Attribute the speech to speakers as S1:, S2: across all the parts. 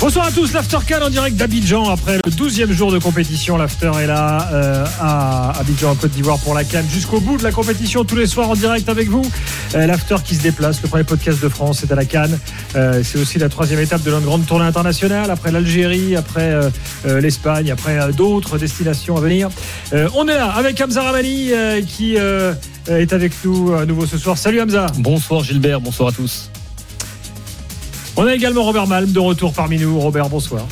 S1: Bonsoir à tous, l'After en direct d'Abidjan après le 12e jour de compétition. L'After est là euh, à Abidjan en Côte d'Ivoire pour la Cannes jusqu'au bout de la compétition tous les soirs en direct avec vous. Euh, L'After qui se déplace, le premier podcast de France est à la Cannes. Euh, c'est aussi la troisième étape de notre grande tournée internationale après l'Algérie, après l'Espagne, après d'autres destinations à venir. on est là avec Hamza Ramani qui est avec nous à nouveau ce soir. Salut Hamza.
S2: Bonsoir Gilbert, bonsoir à tous.
S1: On a également Robert Malm de retour parmi nous. Robert, bonsoir.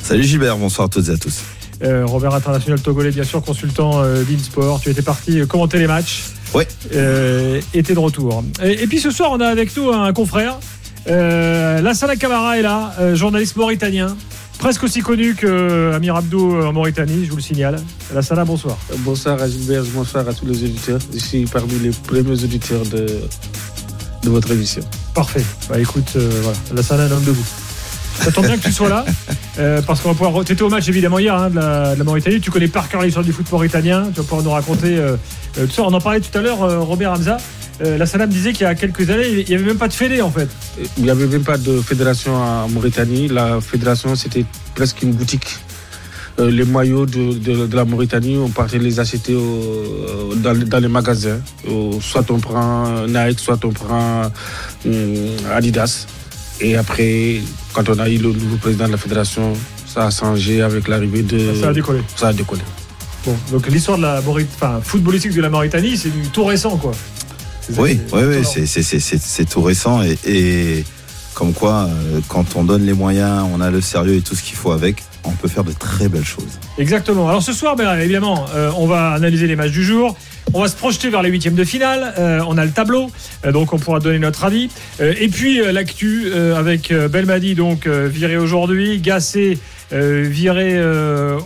S3: Salut Gilbert, bonsoir à toutes et à tous.
S1: Euh, Robert international togolais, bien sûr, consultant euh, Sport. Tu étais parti euh, commenter les matchs.
S3: Oui.
S1: Euh, était de retour. Et, puis ce soir, on a avec nous un confrère. Euh, Lassana Kamara est là, journaliste mauritanien. Presque aussi connu que Amir Abdou en Mauritanie, je vous le signale. Lassana, bonsoir.
S4: Bonsoir à Gilbert, bonsoir à tous les auditeurs. Je suis parmi les premiers auditeurs de, de votre émission.
S1: Parfait. Bah écoute, euh, voilà, la salle un homme debout. Ça tombe bien que tu sois là, euh, parce qu'on va pouvoir. Tu étais au match évidemment hier hein, de, la, Mauritanie. Tu connais par cœur l'histoire du foot mauritanien. Tu vas pouvoir nous raconter euh, tout ça. On en parlait tout à l'heure, Robert Hamza. la Salam disait qu'il y a quelques années, il n'y avait même pas de fédé en fait.
S4: Il n'y avait même pas de fédération en Mauritanie. La fédération, c'était presque une boutique. Les maillots de, la Mauritanie, on partait les acheter dans, les magasins. soit on prend Nike, soit on prend euh, Adidas. Et après, quand on a eu le nouveau président de la fédération, ça a changé avec l'arrivée de.
S1: Ça a décollé.
S4: Ça a décollé.
S1: Bon, donc l'histoire de la enfin, footballistique de la Mauritanie, c'est du tout récent, quoi.
S3: Oui, oui, oui, c'est tout récent et, comme quoi, euh, quand on donne les moyens, on a le sérieux et tout ce qu'il faut avec, on peut faire de très belles choses.
S1: Exactement. Alors ce soir, ben, évidemment, euh, on va analyser les matchs du jour. On va se projeter vers les huitièmes de finale. Euh, on a le tableau, euh, donc on pourra donner notre avis. Et puis l'actu avec Belmadi, donc viré aujourd'hui, Gassé viré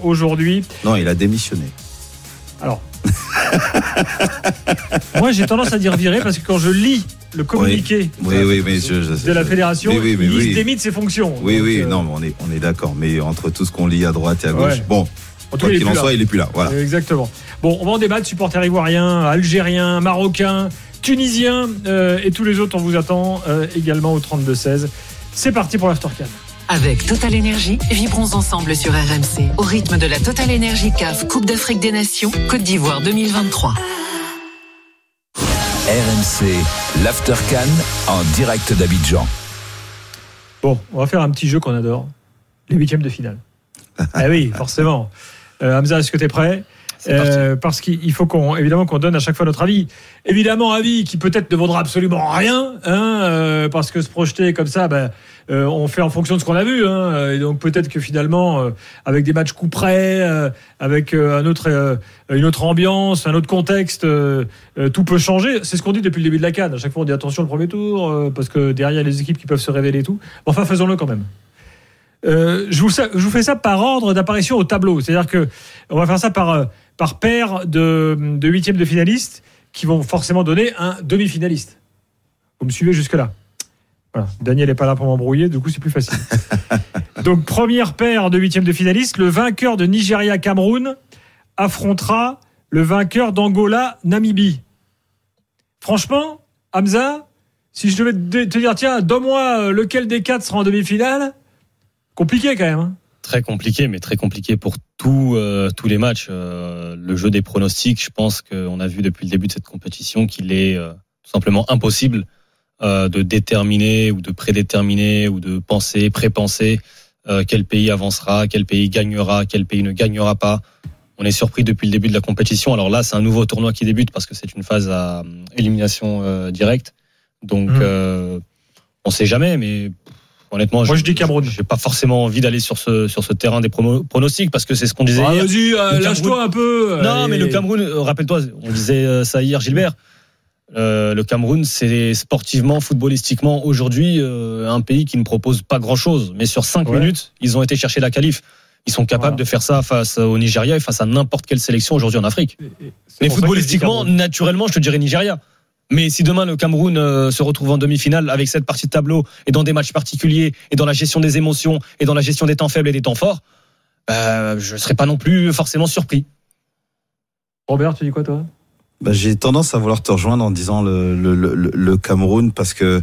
S1: aujourd'hui.
S3: Non, il a démissionné.
S1: Alors. moi, j'ai tendance à dire viré parce que quand je lis le communiqué de la fédération, il se démit de ses fonctions.
S3: Oui, oui, non, on est, on est d'accord. Mais entre tout ce qu'on lit à droite et à gauche, bon, quoi qu'il en soit, il est plus là. Voilà.
S1: Exactement. Bon, on va en débattre, supporters ivoiriens, algériens, marocains, tunisiens euh, et tous les autres, on vous attend euh, également au 32-16. C'est parti pour l'Aftercan.
S5: Avec Total Énergie, vibrons ensemble sur RMC au rythme de la Total Énergie CAF Coupe d'Afrique des Nations Côte d'Ivoire 2023.
S6: RMC, l'Aftercan en direct d'Abidjan.
S1: Bon, on va faire un petit jeu qu'on adore, les huitièmes de finale. ah oui, forcément. Euh, Hamza, est-ce que tu es prêt? Euh, parce qu'il faut qu'on évidemment qu'on donne à chaque fois notre avis. Évidemment, avis qui peut-être ne vaudra absolument rien, hein, euh, parce que se projeter comme ça, ben, euh, on fait en fonction de ce qu'on a vu. Hein, et donc peut-être que finalement, avec des matchs coup près, avec une autre ambiance, un autre contexte, tout peut changer. C'est ce qu'on dit depuis le début de la Cannes. À chaque fois, on dit attention le premier tour, parce que derrière, il y a les équipes qui peuvent se révéler et tout. Enfin, faisons-le quand même. je, vous, je, vous, fais ça par ordre d'apparition au tableau. C'est-à-dire que on va faire ça par par paire de, huitièmes de finalistes qui vont forcément donner un demi-finaliste. Vous me suivez jusque-là voilà. Daniel n'est pas là pour m'embrouiller, du coup c'est plus facile. Donc première paire de huitièmes de finalistes, le vainqueur de Nigeria-Cameroun affrontera le vainqueur d'Angola-Namibie. Franchement, Hamza, si je devais te dire, tiens, donne-moi euh, lequel des quatre sera en demi-finale, compliqué quand même. Hein
S2: très compliqué, mais très compliqué pour tous euh, tous les matchs. Euh, le jeu des pronostics, je pense qu'on a vu depuis le début de cette compétition qu'il est euh, tout simplement impossible de déterminer ou de prédéterminer ou de penser, prépenser quel pays avancera, quel pays gagnera, quel pays ne gagnera pas. On est surpris depuis le début de la compétition. Alors là, c'est un nouveau tournoi qui débute parce que c'est une phase à élimination directe. Donc, mmh. on ne sait jamais, mais Honnêtement,
S1: moi je, dis Cameroun.
S2: J'ai pas forcément envie d'aller sur ce sur ce terrain des pronostics parce que c'est ce qu'on disait.
S1: Ah, Vas-y, euh, lâche-toi un peu.
S2: Non, mais le Cameroun, euh, rappelle-toi, on disait euh, ça hier, Gilbert. le Cameroun, c'est sportivement, footballistiquement aujourd'hui un pays qui ne propose pas grand-chose. Mais sur cinq minutes, ils ont été chercher la qualif. Ils sont capables de faire ça face au Nigeria et face à n'importe quelle sélection aujourd'hui en Afrique. mais footballistiquement, naturellement, je te dirais Nigeria. Mais si demain le Cameroun euh, se retrouve en demi-finale avec cette partie de tableau et dans des matchs particuliers et dans la gestion des émotions et dans la gestion des temps faibles et des temps forts, bah, je ne serais pas non plus forcément surpris.
S1: Robert, tu dis quoi toi?
S3: Bah, J'ai tendance à vouloir te rejoindre en disant le, le, le, le Cameroun parce que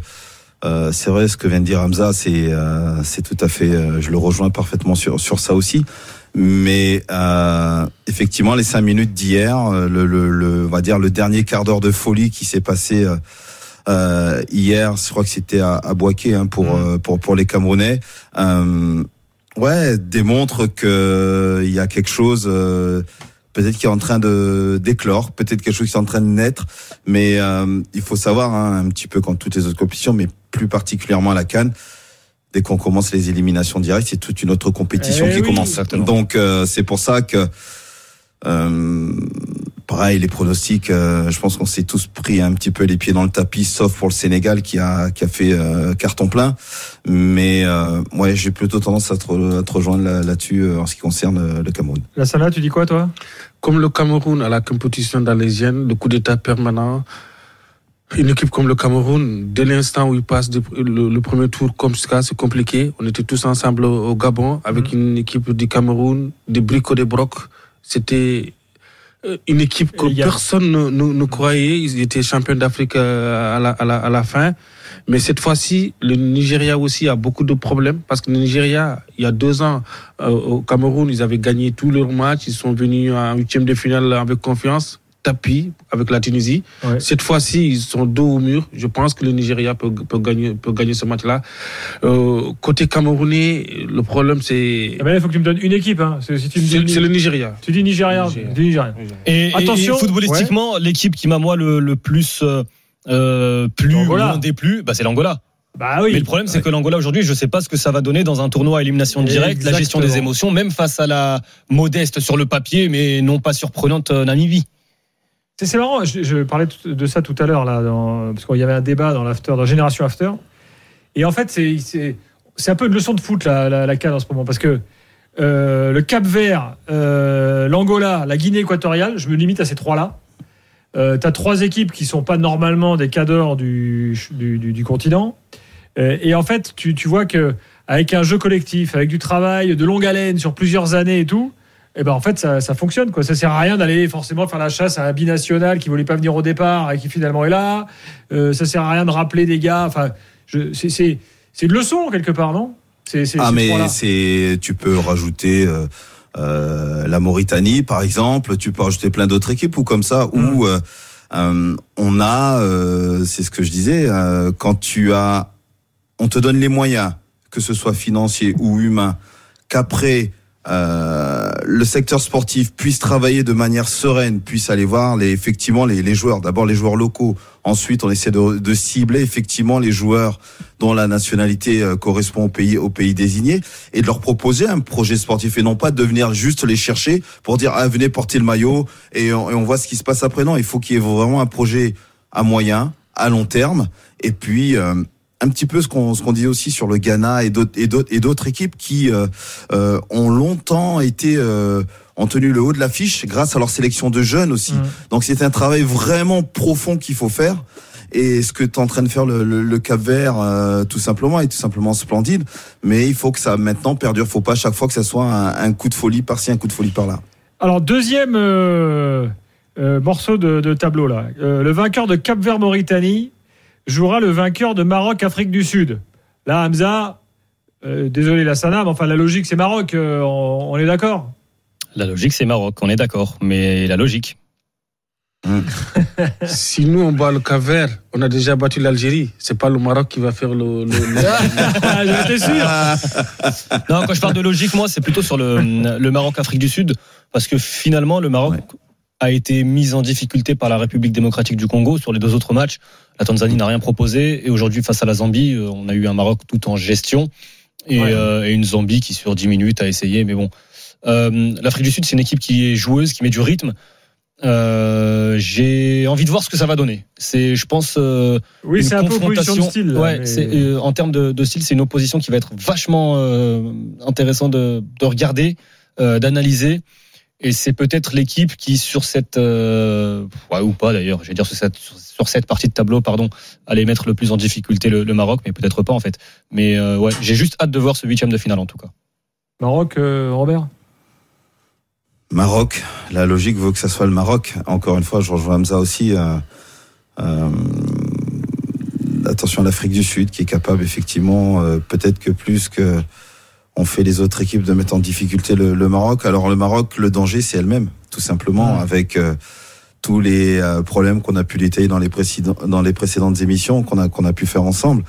S3: euh, c'est vrai ce que vient de dire Hamza, c'est euh, c'est tout à fait, euh, je le rejoins parfaitement sur sur ça aussi. Mais euh, effectivement, les cinq minutes d'hier, le, le, le, on va dire le dernier quart d'heure de folie qui s'est passé euh, hier, je crois que c'était à, à Boaké hein, pour, mmh. pour pour les Camerounais. ouais, démontre que il y a quelque chose peut-être qui est en train de d'éclore, peut-être quelque chose qui est en train de naître, mais euh, il faut savoir hein, un petit peu quand toutes les autres compétitions, mais plus particulièrement à la Cannes, dès qu'on commence les éliminations directes, c'est toute une autre compétition
S1: eh
S3: qui
S1: oui,
S3: commence.
S2: exactement.
S3: Donc euh, c'est pour ça que euh, pareil les pronostics, euh, je pense qu'on s'est tous pris un petit peu les pieds dans le tapis, sauf pour le Sénégal qui a qui a fait euh, carton plein. Mais euh, ouais, j'ai plutôt tendance à te, à te rejoindre là- là-dessus euh, en ce qui concerne euh, le Cameroun.
S1: La Sana, tu dis quoi toi?
S4: Comme le Cameroun à la compétition d'Alésienne, le coup d'état permanent, une équipe comme le Cameroun, dès l'instant où il passe de- le, le premier tour comme ça, c'est compliqué. On était tous ensemble au, au Gabon avec une équipe du Cameroun, des bricots, des brocs. C'était une équipe que personne ne, ne- ne croyait. Ils étaient champions d'Afrique euh, à la, à, la, à la fin. Mais cette fois-ci, le Nigeria aussi a beaucoup de problèmes parce que le Nigeria, il y a deux ans, euh, au Cameroun, ils avaient gagné tous leurs matchs. Ils sont venus en huitième de finale avec confiance, tapis avec la Tunisie.
S1: Ouais.
S4: Cette fois-ci, ils sont dos au mur. Je pense que le Nigeria peut, peut gagner, peut gagner ce match-là. Euh, côté camerounais, le problème c'est
S1: Eh ben il faut que tu me donnes une équipe. Hein. C'est- Si dis
S4: le Nigeria.
S1: tu dis Nigeria, dis Nigeria.
S2: Et, et-
S1: Attention,
S2: et footballistiquement, l'équipe qui m'a moi le, le plus euh, euh, plus
S1: L'Angola.
S2: loin des plus, bah, c'est l'Angola.
S1: Bah oui.
S2: Mais le problème, c'est que l'Angola aujourd'hui, je ne sais pas ce que ça va donner dans un tournoi à élimination directe, la gestion des émotions, même face à la modeste sur le papier, mais non pas surprenante euh, Namibie.
S1: C'est marrant, je, parlais de ça tout à l'heure, là, parce qu'il y avait un débat dans l'after, dans Génération After. Et en fait, c'est- un peu une leçon de foot, la, la, la en ce moment, parce que euh, le Cap Vert, euh, l'Angola, la Guinée équatoriale, je me limite à ces trois-là. Euh, tu as trois équipes qui sont pas normalement des cadors du- du continent. Euh, et en fait, tu, tu vois que avec un jeu collectif, avec du travail de longue haleine sur plusieurs années et tout, eh ben en fait ça, ça fonctionne quoi. Ça sert à rien d'aller forcément faire la chasse à un binational qui voulait pas venir au départ et qui finalement est là. Euh, ça sert à rien de rappeler des gars. Enfin, je- c'est c'est c'est une leçon quelque part, non? C'est c'est
S3: Ah mais c'est tu peux rajouter euh, euh, la Mauritanie par exemple, tu peux rajouter plein d'autres équipes ou comme ça où euh, euh, on a euh, c'est ce que je disais euh, quand tu as on te donne les moyens que ce soit financier ou humain qu'après euh, le secteur sportif puisse travailler de manière sereine, puisse aller voir les, effectivement les, les joueurs, d'abord les joueurs locaux, ensuite on essaie de, de cibler effectivement les joueurs dont la nationalité euh, correspond au pays, au pays désigné et de leur proposer un projet sportif et non pas de venir juste les chercher pour dire ah venez porter le maillot et on, et on voit ce qui se passe après. Non, il faut qu'il y ait vraiment un projet à moyen, à long terme. Et puis euh, un petit peu ce qu'on ce qu'on disait aussi sur le Ghana et d'autres et d'autres et d'autres équipes qui euh, euh, ont longtemps été euh, ont tenu le haut de l'affiche grâce à leur sélection de jeunes aussi.
S1: Mhm.
S3: Donc c'est un travail vraiment profond qu'il faut faire. Et ce que tu es en train de faire le, le, le Cap Vert, euh, tout simplement, est tout simplement splendide. Mais il faut que ça maintenant perdure. faut pas à chaque fois que ça soit un, un coup de folie par-ci, un coup de folie par-là.
S1: Alors deuxième euh, euh, morceau de, de tableau là. Le vainqueur de Cap Vert Mauritanie jouera le vainqueur de Maroc Afrique du Sud. Là Hamza, euh, désolé la Sana, mais enfin la logique c'est Maroc. euh, on, on est d'accord?
S2: La logique, c'est Maroc, on est d'accord. Mais la logique.
S4: Si nous on bat le Cap-Vert, on a déjà battu l'Algérie. C'est pas le Maroc qui va faire le. le- le-
S1: J'étais sûr.
S2: Non, quand je parle de logique, moi, c'est plutôt sur le, le Maroc-Afrique du Sud, parce que finalement, le Maroc
S3: Ouais.
S2: A été mis en difficulté par la République démocratique du Congo sur les deux autres matchs. La Tanzanie n'a rien proposé, et aujourd'hui, face à la Zambie, euh, on a eu un Maroc tout en gestion, et,
S1: Ouais.
S2: euh, et une Zambie qui, sur 10 minutes, a essayé, mais bon. Euh, L'Afrique du Sud, c'est une équipe qui est joueuse, qui met du rythme. Euh, J'ai envie de voir ce que ça va donner. C'est, je pense, euh,
S1: Oui,
S2: une
S1: c'est un peu opposition de style. là,
S2: ouais,
S1: mais-
S2: c'est, euh, en termes de, de style, c'est une opposition qui va être vachement intéressant de, de regarder, d'analyser. Et c'est peut-être l'équipe qui, sur cette, euh, ouais, ou pas d'ailleurs, je vais dire sur cette, sur cette partie de tableau, pardon, allait mettre le plus en difficulté le, le Maroc, mais peut-être pas en fait. Mais euh, ouais, j'ai juste hâte de voir ce huitième de finale en tout cas.
S1: Maroc, euh, Robert?
S3: Maroc, la logique veut que ça soit le Maroc. Encore une fois, je rejoins Hamza aussi. Euh, euh, attention à l'Afrique du Sud qui est capable effectivement, euh, peut-être que plus que on fait les autres équipes de mettre en difficulté le, le Maroc. Alors le Maroc, le danger c'est elle-même, tout simplement, avec euh, tous les euh, problèmes qu'on a pu détailler dans les dans les précédentes émissions qu'on a qu'on a pu faire ensemble.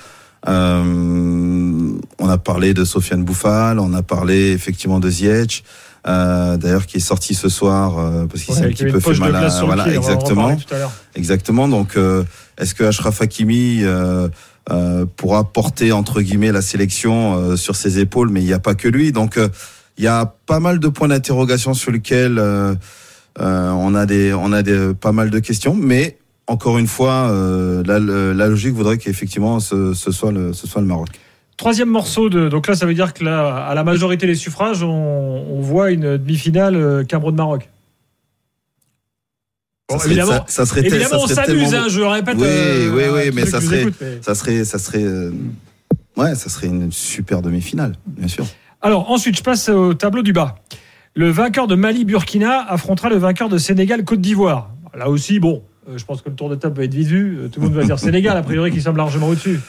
S3: Euh, on a parlé de Sofiane Bouffal, on a parlé effectivement de Ziyech, euh, d'ailleurs qui est sorti ce soir euh, parce qu'il s'est
S1: Ouais,
S3: un petit peu fait mal à voilà
S1: pied,
S3: exactement
S1: tout à
S3: exactement donc euh, est-ce que Ashraf Hakimi pourra porter entre guillemets la sélection euh, sur ses épaules mais il n'y a pas que lui donc euh, il y a pas mal de points d'interrogation sur lesquels euh, euh, on a des on a des pas mal de questions mais encore une fois euh, la, logique voudrait qu'effectivement ce, ce soit le Maroc
S1: Troisième morceau de. Donc là, ça veut dire que là, à la majorité des suffrages, on, on voit une demi-finale euh, Cameroun-Maroc. Bon,
S3: ça serait,
S1: évidemment,
S3: ça, ça serait,
S1: évidemment,
S3: ça
S1: on s'amuse,
S3: tellement
S1: hein, je le répète.
S3: Oui,
S1: euh,
S3: oui, oui, mais ça serait-
S1: mais-
S3: ça serait ça serait euh, ouais ça serait une super demi-finale bien sûr
S1: Alors, ensuite, je passe au tableau du bas. Le vainqueur de Mali-Burkina affrontera le vainqueur de Sénégal-Côte d'Ivoire. Là aussi, bon, euh, je pense que le tour de table va être vite vu. Tout le monde va dire Sénégal, a priori, qui semble largement au-dessus.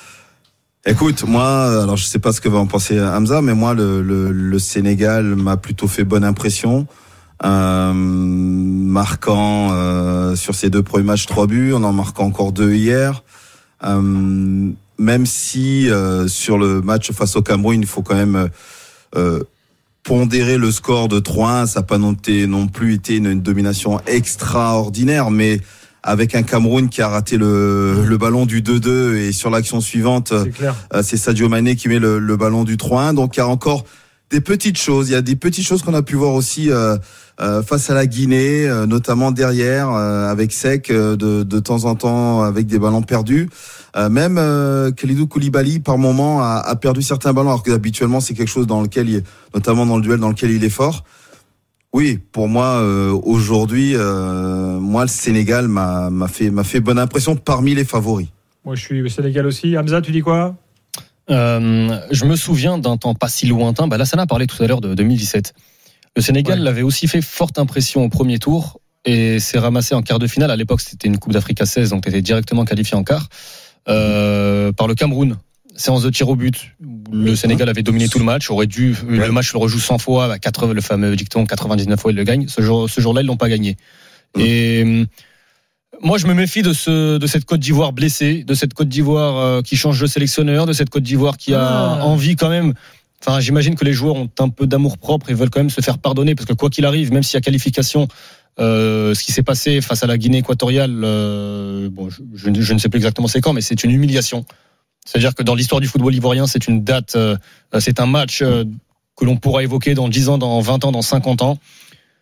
S3: Écoute, moi, alors je sais pas ce que va en penser Hamza, mais moi, le, le, le Sénégal m'a plutôt fait bonne impression, marquant euh, sur ses deux premiers matchs trois buts, en en marquant encore deux hier. Euh, même si euh, sur le match face au Cameroun, il faut quand même euh, pondérer le score de 3-1, ça n'a pas non, plus été une, une domination extraordinaire, mais avec un Cameroun qui a raté le, le ballon du 2-2 et sur l'action suivante, euh, c'est Sadio Mané qui met le, le ballon du 3-1. Donc il y a encore des petites choses. Il y a des petites choses qu'on a pu voir aussi euh, euh, face à la Guinée, euh, notamment derrière euh, avec Sec euh, de, de temps en temps avec des ballons perdus. Euh, même Khalidou Koulibaly par moment a, a perdu certains ballons alors que habituellement c'est quelque chose dans lequel il, notamment dans le duel dans lequel il est fort. Oui, pour moi aujourd'hui, moi le Sénégal m'a fait m'a fait bonne impression parmi les favoris.
S1: Moi, je suis Sénégal aussi. Hamza, tu dis quoi?
S2: Euh, je me souviens d'un temps pas si lointain. Bah, Lassana a parlé tout à l'heure de 2017. Le Sénégal
S1: Ouais.
S2: l'avait aussi fait forte impression au premier tour et s'est ramassé en quart de finale. À l'époque, c'était une Coupe d'Afrique à 16, donc était directement qualifié en quart euh, par le Cameroun. Séance de tir au but. Le Sénégal avait dominé tout le match, aurait dû le match le rejoue 100 fois, à 80, le fameux dicton 99 fois il le gagne. Ce jour, ce jour-là, ils l'ont pas gagné. Et hum, moi, je me méfie de ce, de cette Côte d'Ivoire blessée, de cette Côte d'Ivoire euh, qui change de sélectionneur, de cette Côte d'Ivoire qui a
S1: Ah.
S2: envie quand même. Enfin, j'imagine que les joueurs ont un peu d'amour propre et veulent quand même se faire pardonner parce que quoi qu'il arrive, même s'il y a qualification, euh, ce qui s'est passé face à la Guinée équatoriale, euh, bon, je, je ne- je ne sais plus exactement c'est quand, mais c'est une humiliation. C'est-à-dire que dans l'histoire du football ivoirien, c'est une date, euh, c'est un match euh, que l'on pourra évoquer dans 10 ans, dans 20 ans, dans 50 ans.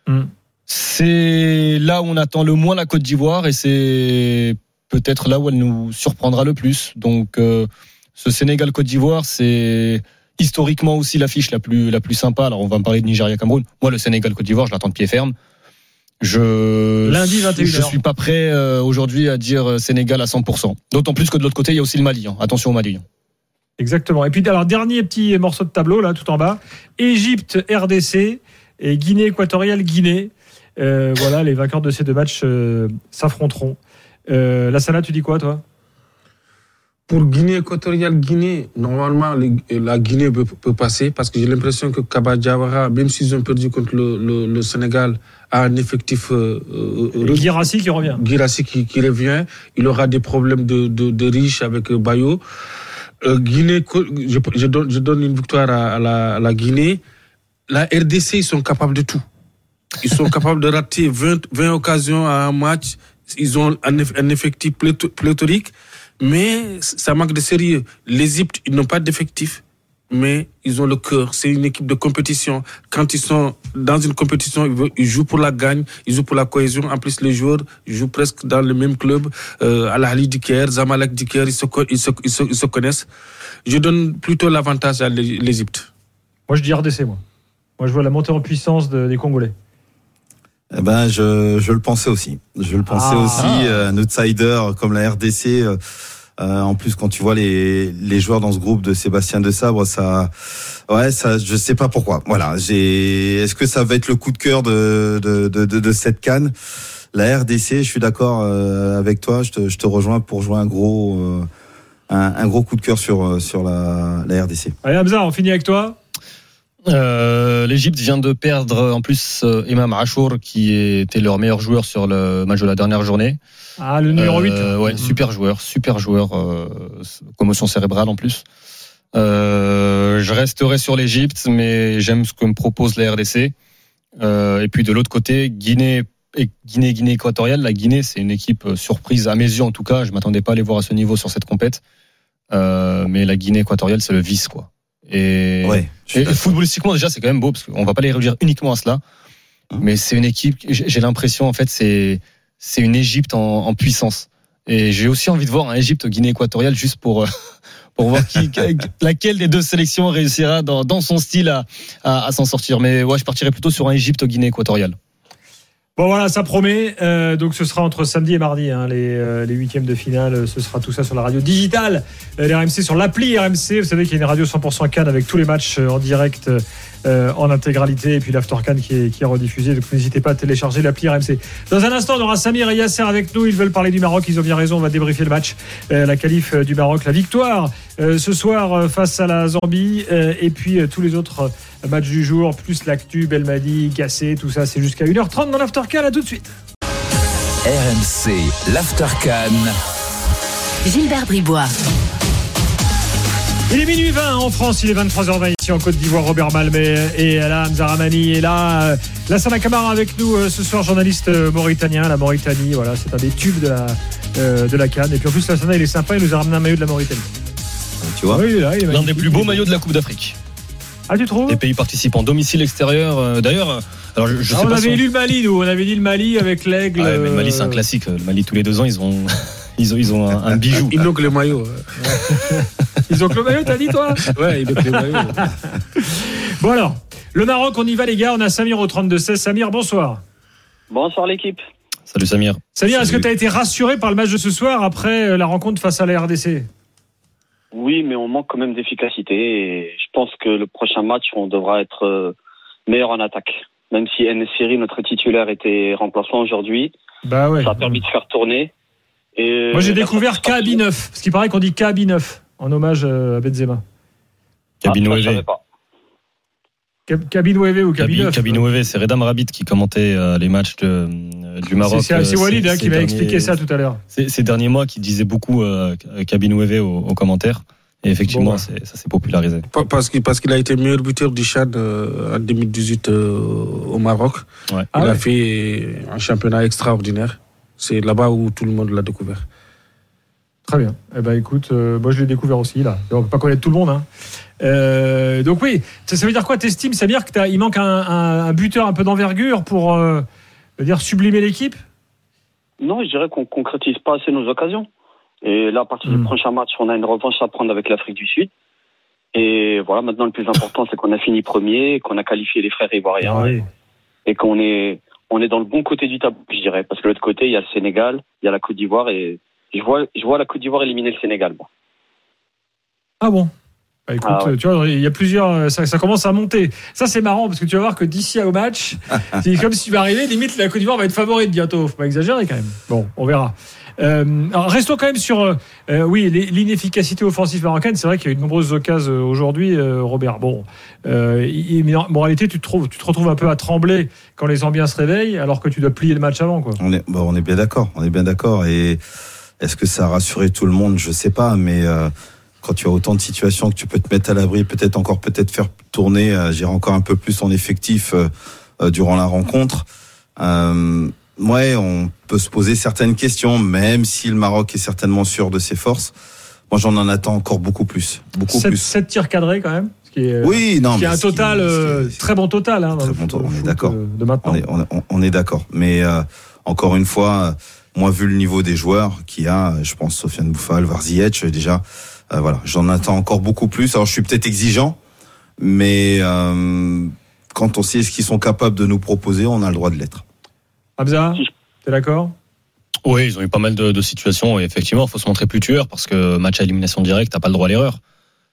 S1: Mm.
S2: C'est là où on attend le moins la Côte d'Ivoire et c'est peut-être là où elle nous surprendra le plus. Donc, euh, ce Sénégal-Côte d'Ivoire, c'est historiquement aussi l'affiche la plus, la plus sympa. Alors, on va me parler de Nigeria-Cameroun. Moi, le Sénégal-Côte d'Ivoire, je l'attends de pied ferme. Je
S1: Lundi, 21
S2: je suis pas prêt euh, aujourd'hui à dire euh, Sénégal à 100%. D'autant plus que de l'autre côté, il y a aussi le Mali. hein. Attention au Mali.
S1: Exactement. Et puis, alors, dernier petit morceau de tableau, là, tout en bas. Égypte, RDC et Guinée équatoriale, Guinée. Euh, voilà, les vainqueurs de ces deux matchs euh, s'affronteront. Euh, Lassana, tu dis quoi, toi?
S4: Pour Guinée équatoriale, Guinée, normalement, les- la Guinée peut, peut passer parce que j'ai l'impression que Kaba Diawara, même s'ils ont perdu contre le, le- le Sénégal, a un effectif euh,
S1: Et Guirassi qui revient.
S4: Guirassi qui, qui revient. Il aura des problèmes de, de, de riche avec Bayo. Guinée, je, je donne, je donne une victoire à, à la, à la Guinée. La RDC, ils sont capables de tout. Ils sont capables de rater 20, 20 occasions à un match. Ils ont un, eff- un effectif plétho- pléthorique, mais ça manque de sérieux. L'Égypte, ils n'ont pas d'effectif, mais ils ont le cœur. C'est une équipe de compétition. Quand ils sont dans une compétition, ils, jouent pour la gagne, ils jouent pour la cohésion. En plus, les joueurs jouent presque dans le même club. Euh, Al-Ahli d'Iker, Zamalek d'Iker, ils se, connaissent. Je donne plutôt l'avantage à l'É- l'Égypte.
S1: Moi, je dis RDC, moi. Moi, je vois la montée en puissance de- des Congolais.
S3: Eh ben, je, je le pensais aussi. Je le pensais
S1: Ah.
S3: aussi. euh, un outsider comme la RDC. euh, euh, en plus, quand tu vois les, les joueurs dans ce groupe de Sébastien de Sabre, ça, ouais, ça, je sais pas pourquoi. Voilà, j'ai. Est-ce que ça va être le coup de cœur de de de, de, de cette canne? La RDC, je suis d'accord euh, avec toi. Je te, je te rejoins pour jouer un gros euh, un, un gros coup de cœur sur sur la, la RDC.
S1: Allez, Hamza, on finit avec toi.
S2: Euh, L'Égypte vient de perdre en plus euh, Imam Achour qui était leur meilleur joueur sur le match de la dernière journée.
S1: Ah, le numéro 8.
S2: Euh, ouais, super joueur, super joueur, euh, commotion cérébrale en plus. Euh, je resterai sur l'Égypte, mais j'aime ce que me propose la RDC. Euh, et puis de l'autre côté, Guinée et Guinée, Guinée équatoriale. La Guinée, c'est une équipe surprise à mes yeux en tout cas. Je m'attendais pas à les voir à ce niveau sur cette compète. Euh, mais la Guinée équatoriale, c'est le vice quoi. Et,
S3: Ouais.
S2: et footballistiquement déjà, c'est quand même beau parce qu'on va pas les réduire uniquement à cela.
S3: Hein
S2: Mais c'est une équipe. J'ai j'ai l'impression en fait, c'est c'est une Égypte en, en puissance. Et j'ai aussi envie de voir un Égypte Guinée équatoriale juste pour euh, pour voir qui, laquelle des deux sélections réussira dans, dans son style à, à, à s'en sortir. Mais ouais, je partirais plutôt sur un Égypte Guinée équatoriale.
S1: Bon voilà, ça promet. Euh, donc ce sera entre samedi et mardi, hein, les, euh, les huitièmes de finale. Ce sera tout ça sur la radio digitale, euh, les RMC sur l'appli RMC. Vous savez qu'il y a une radio 100% Cannes avec tous les matchs euh, en direct, euh, en intégralité, et puis l'After Cannes qui est, qui est rediffusé. Donc n'hésitez pas à télécharger l'appli RMC. Dans un instant, on aura Samir et Yasser avec nous. Ils veulent parler du Maroc. Ils ont bien raison. On va débriefer le match, euh, la qualif euh, du Maroc, la victoire euh, ce soir euh, face à la Zambie, euh, et puis euh, tous les autres. Match du jour, plus l'actu, Belmadi, Cassé, tout ça, c'est jusqu'à 1h30 dans l'After Cannes. À tout de suite.
S6: RMC, l'After Cannes.
S7: Gilbert Bribois.
S1: Il est minuit 20 en France, il est 23h20 ici en Côte d'Ivoire. Robert Malmet et là, Hamza Ramani est là. Euh, Lassana Camara avec nous euh, ce soir, journaliste euh, mauritanien. La Mauritanie, voilà, c'est un des tubes de la, euh, de la Cannes. Et puis en plus, Lassana, il est sympa, il nous a ramené un maillot de la Mauritanie.
S3: Tu vois
S1: Oui, il est là, il est
S2: L'un des plus beaux maillots de la Coupe d'Afrique.
S1: Ah, tu trouves
S2: Des pays participants, domicile extérieur. euh, D'ailleurs, euh, alors je, je
S1: Ah,
S2: sais
S1: On
S2: pas. si
S1: avait
S2: on-
S1: élu le Mali, nous. On avait dit le Mali avec l'aigle.
S2: Ah ouais, mais le Mali, c'est un
S1: euh,
S2: classique. Le Mali, tous les deux ans, ils ont, ils ont, ils ont un, un bijou.
S4: Il manque le maillot. ouais.
S1: Ils ont que le maillot, t'as dit, toi
S4: Ouais, il manque le maillot.
S1: Bon, alors, le Maroc, on y va, les gars. On a Samir au 32-16. Samir, bonsoir.
S8: Bonsoir l'équipe.
S2: Salut Samir.
S1: Samir, est-ce que tu as été rassuré par le match de ce soir après la rencontre face à la RDC
S8: Oui, mais on manque quand même d'efficacité et je pense que le prochain match, on devra être euh, meilleur en attaque. Même si Siri, notre titulaire, était remplaçant aujourd'hui,
S1: Bah ouais.
S8: ça a permis de faire tourner. Et
S1: Moi, j'ai découvert
S8: satisfaction-
S1: KB9, parce qu'il paraît qu'on dit KB9 en hommage euh, à Benzema.
S8: Ah,
S2: Cabine OEV.
S8: pas.
S1: Cab- KB9 ou KB9
S2: Cabine OEV, c'est Redam Rabbit qui commentait euh, les matchs de, euh, du Maroc.
S1: C'est-
S2: euh,
S1: Walid
S2: ces-
S1: hein, qui
S2: derniers-
S1: expliqué ça tout à l'heure.
S2: Ces, ces derniers mois, qui disait beaucoup euh, Cabine OEV aux, aux commentaires. Et effectivement,
S1: Bon,
S2: ça s'est popularisé.
S4: Pa- Parce qu'il parce qu'il a été meilleur buteur du Chad euh, en 2018 euh, au Maroc.
S2: Ouais.
S1: Ah
S4: il a
S1: ouais.
S4: fait un championnat extraordinaire. C'est là-bas où tout le monde l'a découvert.
S1: Très bien. Eh ben, écoute, euh, moi, je l'ai découvert aussi, là. Donc, pas connaître tout le monde. Hein. Euh, donc, oui, ça, ça veut dire quoi T'estimes, ça veut dire qu'il manque un, un- un buteur un peu d'envergure pour euh, dire, sublimer l'équipe?
S8: Non, je dirais qu'on concrétise pas assez nos occasions. Et là, à partir
S1: Hmm.
S8: du prochain match, on a une revanche à prendre avec l'Afrique du Sud. Et voilà, maintenant, le plus important, c'est qu'on a fini premier, qu'on a qualifié les frères ivoiriens. Et qu'on est on est dans le bon côté du tableau, je dirais, parce que de l'autre côté il y a le Sénégal, il y a la Côte d'Ivoire et je vois je vois la Côte d'Ivoire éliminer le Sénégal.
S1: Ah bon? Bah, écoute,
S8: Ah ouais.
S1: tu vois, il y a plusieurs. Ça, ça commence à monter. Ça, c'est marrant parce que tu vas voir que d'ici au match, c'est comme si tu vas arriver. Limite, la Côte d'Ivoire va être favorite bientôt. Faut pas exagérer quand même. Bon, on verra. Euh, alors, restons quand même sur, euh, euh, oui, l'inefficacité offensive marocaine. C'est vrai qu'il y a eu de nombreuses occasions euh, aujourd'hui, euh, Robert. Bon, euh, il- mais en moralité, tu te, trouves, tu te retrouves un peu à trembler quand les ambiants se réveillent, alors que tu dois plier le match avant, quoi.
S3: On est, bon, on est bien d'accord. On est bien d'accord. Et est-ce que ça a rassuré tout le monde? Je sais pas, mais euh, quand tu as autant de situations que tu peux te mettre à l'abri, peut-être encore peut-être faire tourner, euh, j'irai encore un peu plus en effectif euh, euh, durant la rencontre. Euh, ouais, on peut se poser certaines questions, même si le Maroc est certainement sûr de ses forces. Moi, j'en en attends encore beaucoup plus, beaucoup
S1: 7,
S3: plus.
S1: tirs cadrés quand même. Ce qui est,
S3: Oui, non,
S1: ce qui est un total,
S3: ce qui est-
S1: très bon total. Hein,
S3: Très bon on est d'accord.
S1: De maintenant.
S3: On est, on, est- on est d'accord. Mais encore une fois, moi, vu le niveau des joueurs qu'il y a, je pense Sofiane Bouffal, Varzietch, déjà, euh, voilà, j'en attends encore beaucoup plus. Alors, je suis peut-être exigeant, mais euh, quand on sait ce qu'ils sont capables de nous proposer, on a le droit de l'être.
S1: Hamza, t'es d'accord?
S2: Oui, ils ont eu pas mal de, de situations et effectivement, il faut se montrer plus tueur parce que match à élimination directe, t'as pas le droit à l'erreur.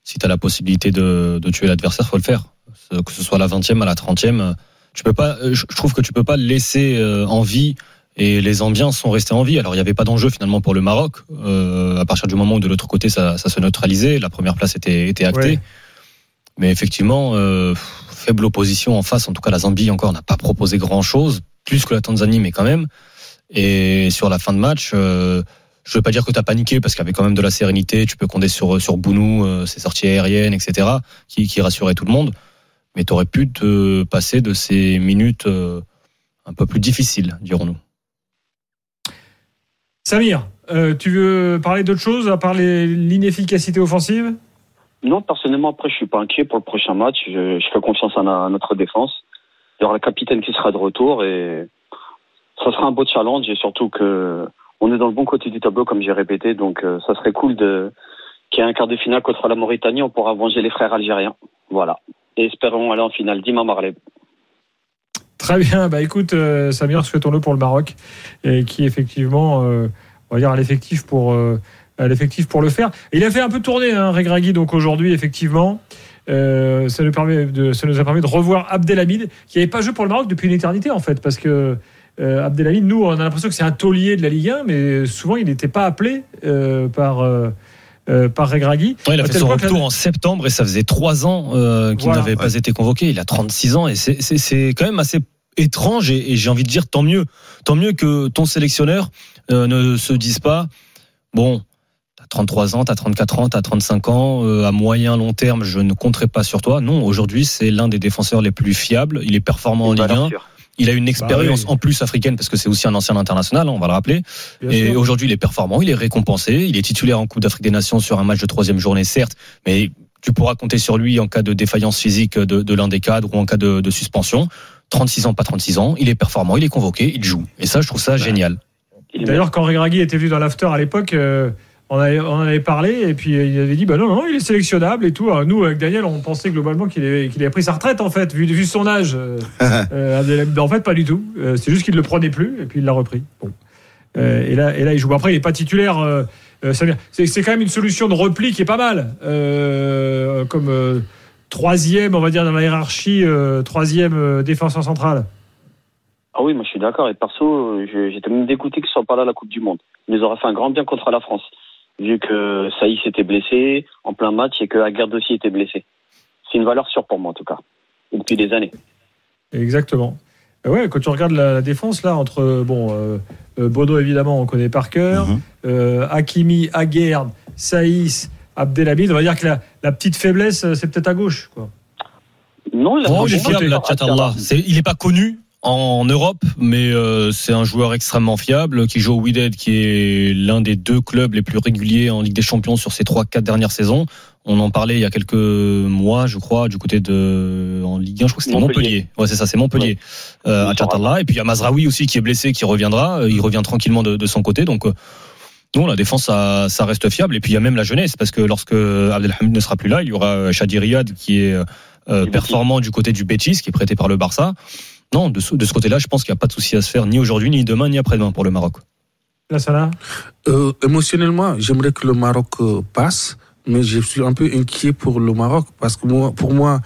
S2: Si t'as la possibilité de, de tuer l'adversaire, faut le faire. Que ce soit à la 20e, à la 30e, tu peux pas. Je je trouve que tu peux pas laisser euh, en vie et les ambiances sont restées en vie. Alors il n'y avait pas d'enjeu finalement pour le Maroc euh, à partir du moment où de l'autre côté ça, ça se neutralisait, la première place était, était actée.
S1: Ouais.
S2: Mais effectivement, euh, faible opposition en face. En tout cas, la Zambie encore n'a pas proposé grand chose, plus que la Tanzanie, mais quand même. Et sur la fin de match, euh, je veux pas dire que tu as paniqué parce qu'il y avait quand même de la sérénité. Tu peux compter sur sur Bounou, euh, ses sorties aériennes, etc., qui, qui rassuraient tout le monde. Mais tu aurais pu te passer de ces minutes euh, un peu plus difficiles, dirons-nous.
S1: Samir, euh, tu veux parler d'autre chose à part l'inefficacité offensive?
S8: Non, personnellement, après, je suis pas inquiet pour le prochain match. Je, fais confiance à notre défense. Il y aura le capitaine qui sera de retour et ça sera un beau challenge et surtout que on est dans le bon côté du tableau, comme j'ai répété. Donc, euh, ça serait cool de qu'il y ait un quart de finale contre la Mauritanie. On pourra venger les frères algériens. Voilà. Et espérons aller en finale. Dima Marley.
S1: Très bien, bah écoute, euh, Samir, souhaitons-le pour le Maroc, et qui effectivement, euh, on va dire, à l'effectif pour, euh, à l'effectif pour le faire. Et il a fait un peu tourner, hein, Regragui, donc aujourd'hui, effectivement. Euh, ça, nous permet de, ça nous a permis de revoir Abdelhamid, qui n'avait pas joué pour le Maroc depuis une éternité, en fait, parce que euh, Abdelhamid, nous, on a l'impression que c'est un taulier de la Ligue 1, mais souvent, il n'était pas appelé euh, par, euh, euh, par Regragui.
S2: Ouais, il a fait son retour en septembre et ça faisait trois ans euh, qu'il
S1: Voilà.
S2: n'avait pas été convoqué. Il a 36 ans et c'est quand même assez étrange et, et j'ai envie de dire tant mieux. Tant mieux que ton sélectionneur euh, ne se dise pas bon, t'as 33 ans, t'as 34 ans, t'as 35 ans, euh, à moyen long terme, je ne compterai pas sur toi. Non, aujourd'hui, c'est l'un des défenseurs les plus fiables. Il est performant en Ligue
S8: valeur
S2: 1.
S8: sûre.
S2: Il a une expérience
S1: oui.
S2: en plus africaine parce que c'est aussi un ancien international, hein, on va le rappeler.
S1: Bien
S2: Et aujourd'hui, il est performant, il est récompensé, il est titulaire en Coupe d'Afrique des Nations sur un match de troisième journée, certes, mais tu pourras compter sur lui en cas de défaillance physique de, de l'un des cadres ou en cas de, de suspension. 36 ans, pas 36 ans, il est performant, il est convoqué, il joue. Et ça, je trouve ça génial.
S1: D'ailleurs, quand Regragui était venu dans l'after à l'époque, euh, on, on en avait parlé et puis euh, il avait dit bah non, non, il est sélectionnable et tout. Alors, nous, avec Daniel, on pensait globalement qu'il avait, pris sa retraite en fait, vu, vu son âge. euh, euh, en fait, pas du tout. Euh, c'est juste qu'il ne le prenait plus et puis il l'a repris. Bon. Euh, et, là, et là, il joue. Après, il n'est pas titulaire. euh, euh, c'est, c'est quand même une solution de repli qui est pas mal. Euh, comme euh, troisième, on va dire, dans la hiérarchie, euh, troisième euh, défenseur central.
S8: Ah oui, moi je suis d'accord. Et perso, j'étais même dégoûté qu'il soit pas là à la Coupe du Monde. Il nous aurait fait un grand bien contre la France. Vu que Saïs était blessé en plein match et que Aguerd aussi était blessé. C'est une valeur sûre pour moi en tout cas. Depuis des années.
S1: Exactement. Euh, Ouais, quand tu regardes la, défense là entre bon euh, Bono évidemment on connaît par cœur,
S3: Mhm.
S1: euh, Hakimi, Aguerd, Saïs, Abdelhamid, on va dire que la, la petite faiblesse euh, c'est peut-être à gauche quoi.
S8: Non, il a
S2: Oh, il est
S8: terre.
S2: C'est- Il n'est pas connu en Europe, mais euh, c'est un joueur extrêmement fiable qui joue au Wydad, qui est l'un des deux clubs les plus réguliers en Ligue des Champions sur ces trois, quatre dernières saisons. On en parlait il y a quelques mois, je crois, du côté de en Ligue 1, je crois que c'était Montpellier.
S8: Montpellier.
S2: Ouais, c'est ça, c'est Montpellier. Euh, à. Et puis il y a Mazraoui aussi qui est blessé, qui reviendra. Il revient tranquillement de, de son côté, donc. euh, non, la défense, ça, ça reste fiable. Et puis il y a même la jeunesse, parce que lorsque Abdelhamid ne sera plus là, il y aura euh, Shadi Riyad qui est euh,
S8: Betis.
S2: performant du côté du Betis, qui est prêté par le Barça. Non, de ce, de ce côté-là, je pense qu'il n'y a pas de souci à se faire, ni aujourd'hui, ni demain, ni après-demain pour le Maroc.
S1: Là.
S4: Euh, émotionnellement, j'aimerais que le Maroc euh, passe, mais je suis un peu inquiet pour le Maroc parce que moi, pour moi,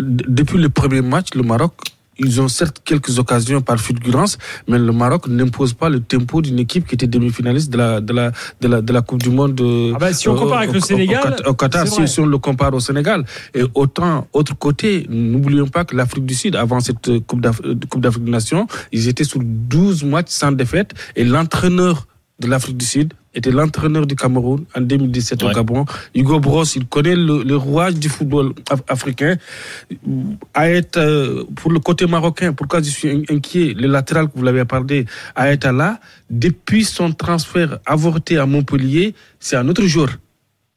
S4: depuis le premier match, le Maroc, ils ont certes quelques occasions par fulgurance, mais le Maroc n'impose pas le tempo d'une équipe qui était demi-finaliste de la, de la, de la, de la Coupe du Monde. euh,
S1: Ah bah, si on compare avec
S4: au-
S1: le Sénégal,
S4: au, Qatar- au Qatar,
S1: c'est
S4: si, si on le compare au Sénégal. Et autant, autre côté, n'oublions pas que l'Afrique du Sud, avant cette euh, euh, Coupe d'Afrique des Nations, ils étaient sur 12 matchs sans défaite. Et l'entraîneur de l'Afrique du Sud était l'entraîneur du Cameroun en 2017 au. Gabon. Hugo Bros, il connaît le, le rouage du football af- africain. À être, euh, pour le côté marocain, pourquoi je suis in- inquiet, le latéral que vous l'avez parlé, à être là, depuis son transfert avorté à Montpellier, c'est un autre jour.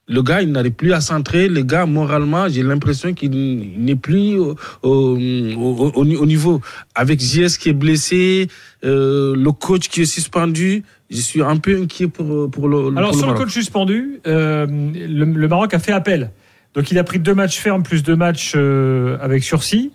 S4: Le gars, il n'arrive plus à centrer. Le gars, moralement, j'ai l'impression qu'il n'est plus au, au, au- au- au niveau. Avec JS qui est blessé, euh, le coach qui est suspendu, je suis un peu inquiet pour, pour le,
S1: Alors
S4: pour
S1: sur le
S4: Maroc.
S1: coach suspendu, euh, le, le Maroc a fait appel. Donc il a pris deux matchs fermes plus deux matchs euh, avec sursis.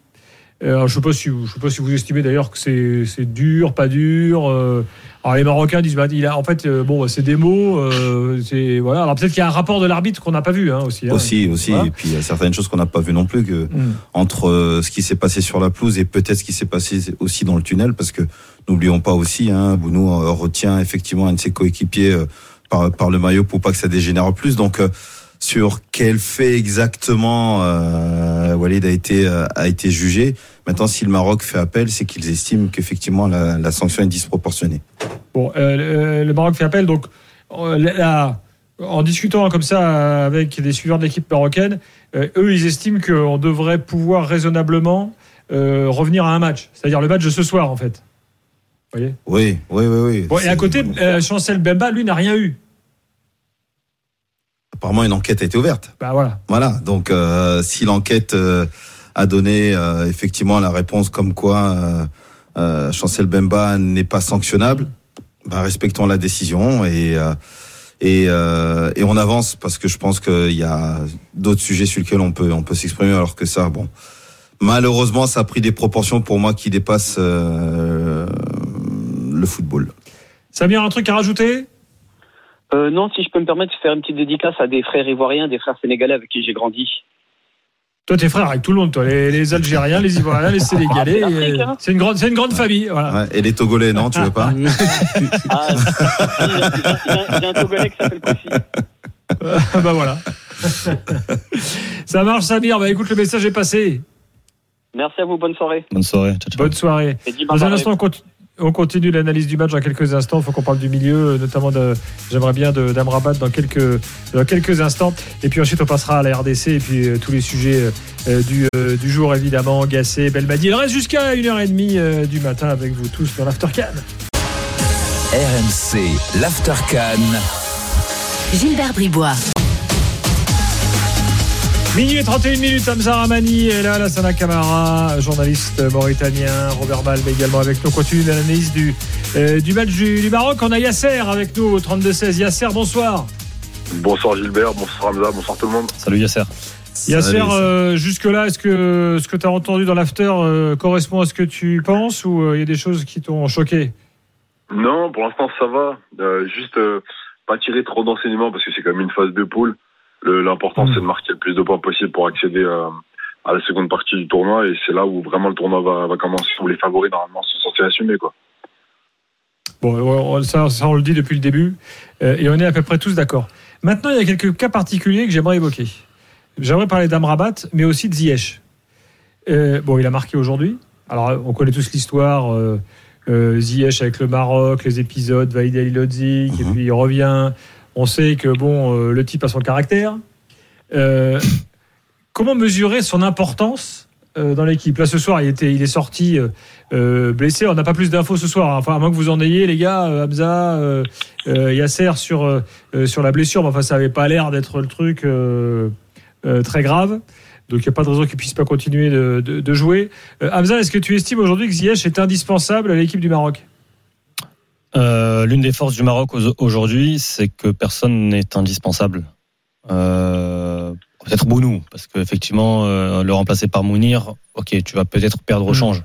S1: Euh, je sais pas si je sais pas si vous estimez d'ailleurs que c'est c'est dur, pas dur. euh, alors les Marocains disent bah, il a en fait euh, bon bah, c'est des mots. euh, c'est voilà. Alors peut-être qu'il y a un rapport de l'arbitre qu'on n'a pas vu hein, aussi. hein.
S3: Aussi, aussi.
S1: Voilà.
S3: Et puis il y a certaines choses qu'on n'a pas vues non plus que
S1: Mm.
S3: entre euh, ce qui s'est passé sur la pelouse et peut-être ce qui s'est passé aussi dans le tunnel, parce que n'oublions pas aussi, hein, Bounou retient effectivement un de ses coéquipiers euh, par, par le maillot pour pas que ça dégénère plus. Donc euh, sur quel fait exactement euh, Walid a été euh, a été jugé. Maintenant, si le Maroc fait appel, c'est qu'ils estiment qu'effectivement la, la sanction est disproportionnée.
S1: Bon, euh, le, Maroc fait appel. Donc, là, en discutant comme ça avec des suiveurs de l'équipe marocaine, eux, ils estiment qu'on devrait pouvoir raisonnablement revenir à un match. C'est-à-dire le match de ce soir, en fait. Vous voyez?
S3: Oui, oui, oui, oui.
S1: bon, Et à côté, Chancel Bemba, lui, n'a rien eu.
S3: Apparemment une enquête a été ouverte.
S1: Bah voilà.
S3: Voilà, donc euh, si l'enquête euh, a donné euh, effectivement la réponse comme quoi euh, euh, Chancel Bemba n'est pas sanctionnable, bah, respectons la décision et euh, et, euh, et on avance parce que je pense qu'il y a d'autres sujets sur lesquels on peut on peut s'exprimer alors que ça bon malheureusement ça a pris des proportions pour moi qui dépassent euh, le football.
S1: Samir, un truc à rajouter?
S8: Euh, non, si je peux me permettre de faire une petite dédicace à des frères ivoiriens, des frères sénégalais avec qui j'ai grandi.
S1: Toi, t'es frère avec tout le monde, toi. Les, les Algériens, les Ivoiriens, les Sénégalais.
S8: Ah, c'est l'Afrique,
S1: euh,
S8: hein.
S1: C'est une grande, c'est une grande famille. Voilà.
S3: Ouais, et les Togolais non tu veux pas
S8: Ah, si, j'ai- j'ai- j'ai un Togolais qui s'appelle Kofi.
S1: Ah bah voilà. ça marche, Samir. Bah écoute, le message est passé.
S8: Merci à vous, bonne soirée.
S2: Bonne soirée. Ciao, ciao.
S1: Bonne soirée. Dans un instant, on continue. On continue l'analyse du match dans quelques instants. Il faut qu'on parle du milieu, notamment de. J'aimerais bien d'Amrabat dans quelques dans quelques instants. Et puis ensuite, on passera à la RDC et puis euh, tous les sujets euh, du euh, du jour évidemment. Gassé, Belmadi. Il reste jusqu'à 1h30 euh, du matin avec vous tous dans l'Aftercan.
S6: RMC, l'Aftercan.
S7: Gilbert Bribois.
S1: Minuit et 31 minutes, Hamza Ramani est là, Lassana Camara, journaliste mauritanien, Robert Mal mais également avec nous. On continue l'analyse du, euh, du match du, du Maroc. On a Yasser avec nous au 32-16. Yasser, bonsoir.
S9: Bonsoir Gilbert, bonsoir Hamza, bonsoir tout le monde.
S2: Salut Yasser.
S1: Yasser, euh, jusque-là, est-ce que ce que tu as entendu dans l'after euh, correspond à ce que tu penses ou euh, il y a des choses qui t'ont choqué?
S9: Non, pour l'instant ça va. Euh, juste euh, pas tirer trop d'enseignements parce que c'est quand même une phase de poule. L'important
S1: Mm.
S9: c'est de marquer le plus de points possible pour accéder euh, à la seconde partie du tournoi et c'est là où vraiment le tournoi va, va commencer, où les favoris normalement sont censés assumer quoi.
S1: Bon, on- ça, ça, on le dit depuis le début euh, et on est à peu près tous d'accord. Maintenant, il y a quelques cas particuliers que j'aimerais évoquer. J'aimerais parler d'Amrabat, mais aussi de Ziyech. Euh, bon, il a marqué aujourd'hui. Alors, on connaît tous l'histoire. Euh, euh, Ziyech avec le Maroc, les épisodes, Vaïd Ali Lodzik, et puis il revient. On sait que bon, euh, le type a son caractère. Euh, comment mesurer son importance euh, dans l'équipe? Là, ce soir, il, était, il est sorti blessé. On n'a pas plus d'infos ce soir. hein. Enfin, à moins que vous en ayez, les gars, Hamza, Yasser sur, sur la blessure. Enfin, ça n'avait pas l'air d'être le truc très grave. Donc, il n'y a pas de raison qu'il puisse pas continuer de jouer. Euh, Hamza, est-ce que tu estimes aujourd'hui que Ziyech est indispensable à l'équipe du Maroc?
S2: Euh, L'une des forces du Maroc au- aujourd'hui, c'est que personne n'est indispensable. Euh, peut-être Bounou, parce qu'effectivement, euh, le remplacer par Mounir, ok, tu vas peut-être perdre au
S1: Mm.
S2: change.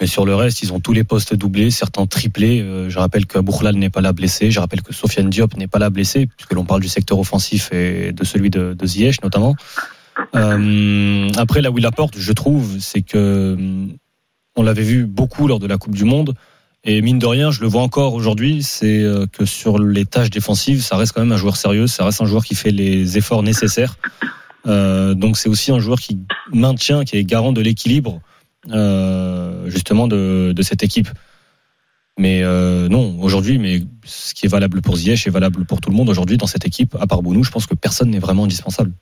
S2: Mais sur le reste, ils ont tous les postes doublés, certains triplés. Euh, je rappelle que Bourlal n'est pas là blessé. Je rappelle que Sofiane Diop n'est pas là blessé, puisque l'on parle du secteur offensif et de celui de, de Ziyech notamment. Euh, après, là où il apporte, je trouve, c'est que hum, on l'avait vu beaucoup lors de la Coupe du Monde. Et mine de rien, je le vois encore aujourd'hui, c'est euh, que sur les tâches défensives, ça reste quand même un joueur sérieux, ça reste un joueur qui fait les efforts nécessaires. Euh, donc c'est aussi un joueur qui maintient, qui est garant de l'équilibre euh, justement de, cette équipe. Mais non, aujourd'hui, mais ce qui est valable pour Ziyech est valable pour tout le monde aujourd'hui dans cette équipe. À part Bounou, je pense que personne n'est vraiment indispensable.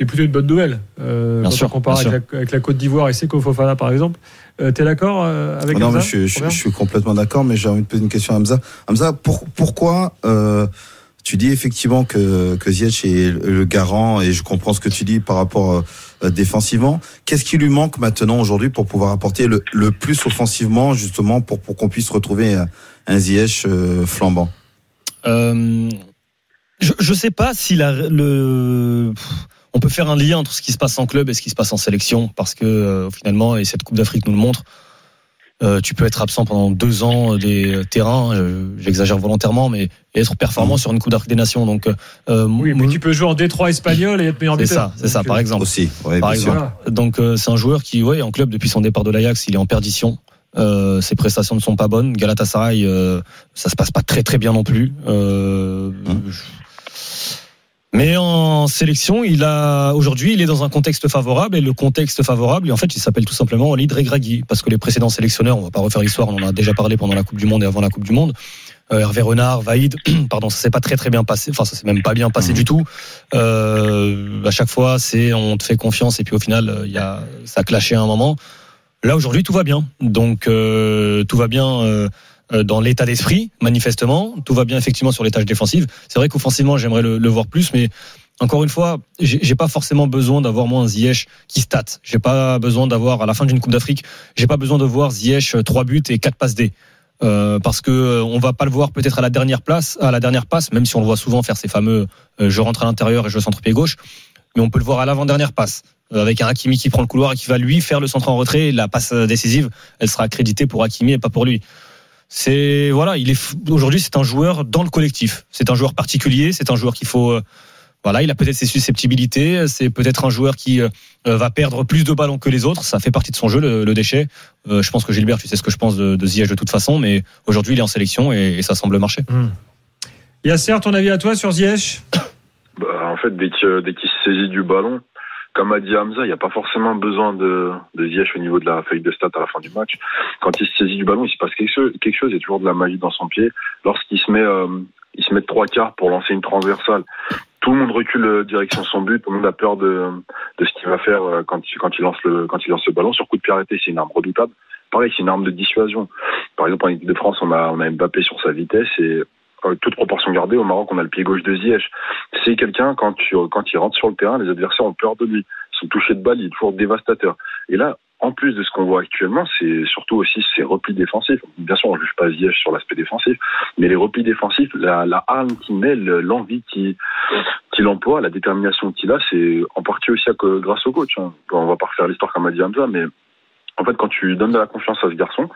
S1: C'est plutôt une bonne nouvelle. Euh,
S2: Bien
S1: quand
S2: sûr,
S1: on compare
S2: bien
S1: avec la, avec la Côte d'Ivoire et Seko Fofana, par exemple. Euh, T'es d'accord euh, avec
S3: non,
S1: Hamza
S3: mais je, je-
S1: Robert
S3: je suis complètement d'accord, mais j'ai envie de poser une question à Hamza. Hamza, pour- pourquoi euh, tu dis effectivement que, que Ziyech est le garant et je comprends ce que tu dis par rapport euh, défensivement. Qu'est-ce qui lui manque maintenant aujourd'hui pour pouvoir apporter le, le plus offensivement justement pour, pour qu'on puisse retrouver un, un Ziyech euh, flambant?
S2: Euh, je, je sais pas si la, le. On peut faire un lien entre ce qui se passe en club et ce qui se passe en sélection parce que euh, finalement, et cette Coupe d'Afrique nous le montre, euh, tu peux être absent pendant deux ans des terrains, euh, j'exagère volontairement, mais être performant sur une Coupe d'Afrique des Nations. Donc, euh,
S1: Oui, mais tu peux jouer en Détroit espagnol et être meilleur
S2: c'est ça, c'est ça, par
S1: euh,
S2: exemple.
S3: Aussi, ouais,
S2: Par
S3: bien sûr.
S2: exemple. Donc euh, c'est un joueur qui, ouais, en club depuis son départ de l'Ajax, il est en perdition. Euh, ses prestations ne sont pas bonnes. Galatasaray, euh, ça se passe pas très très bien non plus. Euh,
S3: Hum.
S2: je- Mais en sélection, il a aujourd'hui, il est dans un contexte favorable et le contexte favorable, en fait, il s'appelle tout simplement Walid Regragui parce que les précédents sélectionneurs, on va pas refaire l'histoire, on en a déjà parlé pendant la Coupe du Monde et avant la Coupe du Monde. Euh, Hervé Renard, Vaïd, pardon, ça s'est pas très très bien passé. Enfin, ça s'est même pas bien passé
S3: Mhm.
S2: du tout. Euh, à chaque fois, c'est on te fait confiance et puis au final, euh, il y a ça a clashé à un moment. Là aujourd'hui, tout va bien. Donc euh, tout va bien euh, dans l'état d'esprit, manifestement. Tout va bien effectivement sur les tâches défensives. C'est vrai qu'offensivement, j'aimerais le, le voir plus, mais encore une fois, j'ai pas forcément besoin d'avoir moi un Ziyech qui stat. J'ai pas besoin d'avoir à la fin d'une Coupe d'Afrique, j'ai pas besoin de voir Ziyech euh, trois buts et quatre passes D. Euh, parce que euh, on va pas le voir peut-être à la dernière place, à la dernière passe, même si on le voit souvent faire ces fameux euh, je rentre à l'intérieur et je centre pied gauche, mais on peut le voir à l'avant-dernière passe euh, avec un Hakimi qui prend le couloir et qui va lui faire le centre en retrait. Et la passe euh, décisive, elle sera accréditée pour Hakimi et pas pour lui. C'est voilà, il est aujourd'hui c'est un joueur dans le collectif. C'est un joueur particulier, c'est un joueur qu'il faut euh, voilà, il a peut-être ses susceptibilités, c'est peut-être un joueur qui euh, va perdre plus de ballons que les autres, ça fait partie de son jeu le, le déchet. Euh, je pense que Gilbert, tu sais ce que je pense de, de Ziyech de toute façon, mais aujourd'hui il est en sélection et, et ça semble marcher.
S1: Hum. Yasser, ton avis à toi sur Ziyech?
S9: Bah, en fait, dès qu'il se saisit du ballon, comme a dit Hamza, il n'y a pas forcément besoin de, de Ziyech au niveau de la feuille de stats à la fin du match. Quand il se saisit du ballon, il se passe quelque chose, quelque chose il y a toujours de la magie dans son pied. Lorsqu'il se met, euh, il se met trois quarts pour lancer une transversale, tout le monde recule euh, direction son but, tout le monde a peur de, de ce qu'il va faire euh, quand, quand, il lance le, quand il lance le ballon. Sur coup de pied arrêté, c'est une arme redoutable. Pareil, c'est une arme de dissuasion. Par exemple, en équipe de France, on a, on a Mbappé sur sa vitesse et toute proportion gardée, au Maroc, on a le pied gauche de Ziyech. C'est quelqu'un, quand, il rentre sur le terrain, les adversaires ont peur de lui. Son toucher de balle, il est toujours dévastateur. Et là, en plus de ce qu'on voit actuellement, c'est surtout aussi ses replis défensifs. Bien sûr, on ne juge pas Ziyech sur l'aspect défensif, mais les replis défensifs, la, la qu'il met, le- l'envie qu'il emploie, la détermination qu'il a, c'est en partie aussi grâce au coach. Hein. On va pas refaire l'histoire comme a dit Hamza, mais en fait, quand tu donnes de la confiance à ce garçon,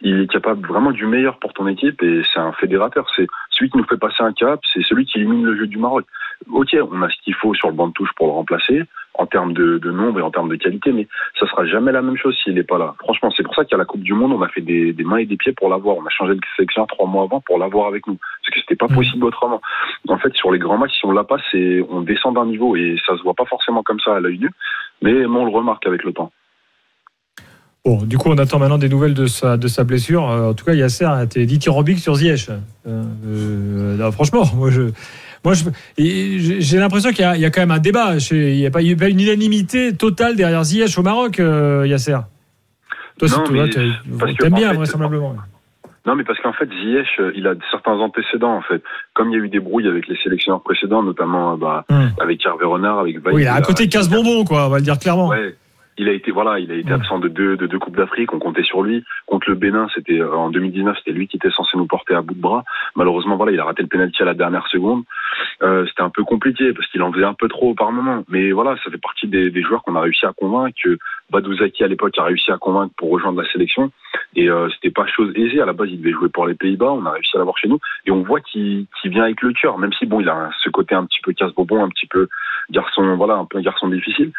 S9: il est capable vraiment du meilleur pour ton équipe et c'est un fédérateur. C'est celui qui nous fait passer un cap, c'est celui qui élimine le jeu du Maroc. Ok, on a ce qu'il faut sur le banc de touche pour le remplacer en termes de, de nombre et en termes de qualité, mais ça sera jamais la même chose s'il n'est pas là. Franchement, c'est pour ça qu'à la Coupe du Monde, on a fait des, des mains et des pieds pour l'avoir. On a changé de sélection trois mois avant pour l'avoir avec nous, parce que c'était pas
S1: Mhm.
S9: possible autrement. En fait, sur les grands matchs, si on l'a pas, c'est on descend d'un niveau et ça se voit pas forcément comme ça à l'œil nu, mais on le remarque avec le temps.
S1: Bon, du coup, on attend maintenant des nouvelles de sa, de sa blessure. Euh, en tout cas, Yasser a été dithyrambique sur Ziyech. Euh, euh, franchement, moi, je, moi, j'ai l'impression qu'il y, y a quand même un débat. Chez- Il n'y a, a pas une unanimité totale derrière Ziyech au Maroc, euh, Yasser. Toi, c'est
S9: Non,
S1: toi,
S9: mais
S1: t'aimes
S9: parce que,
S1: bien,
S9: fait,
S1: vraisemblablement.
S9: Non, mais parce qu'en fait, Ziyech, euh, il a certains antécédents, en fait. Comme il y a eu des brouilles avec les sélectionneurs précédents, notamment euh, bah,
S1: Hum.
S9: avec Hervé Renard, avec Vaïd,
S1: Oui, il a un
S9: il
S1: côté casse-bonbon, quoi, on va le dire clairement.
S9: Ouais. Il a été voilà, il a été
S1: Mm.
S9: absent de deux de deux coupes d'Afrique. On comptait sur lui. Contre le Bénin, c'était euh, en 2019, c'était lui qui était censé nous porter à bout de bras. Malheureusement, voilà, il a raté le penalty à la dernière seconde. Euh, c'était un peu compliqué parce qu'il en faisait un peu trop par moment. Mais voilà, ça fait partie des, des joueurs qu'on a réussi à convaincre. Que Badouzaki à l'époque a réussi à convaincre pour rejoindre la sélection. Et euh, c'était pas chose aisée. À la base, il devait jouer pour les Pays-Bas. On a réussi à l'avoir chez nous. Et on voit qu'il vient avec le cœur, même si bon, il a ce côté un petit peu casse-bonbon, un petit peu garçon, voilà, un peu un garçon difficile.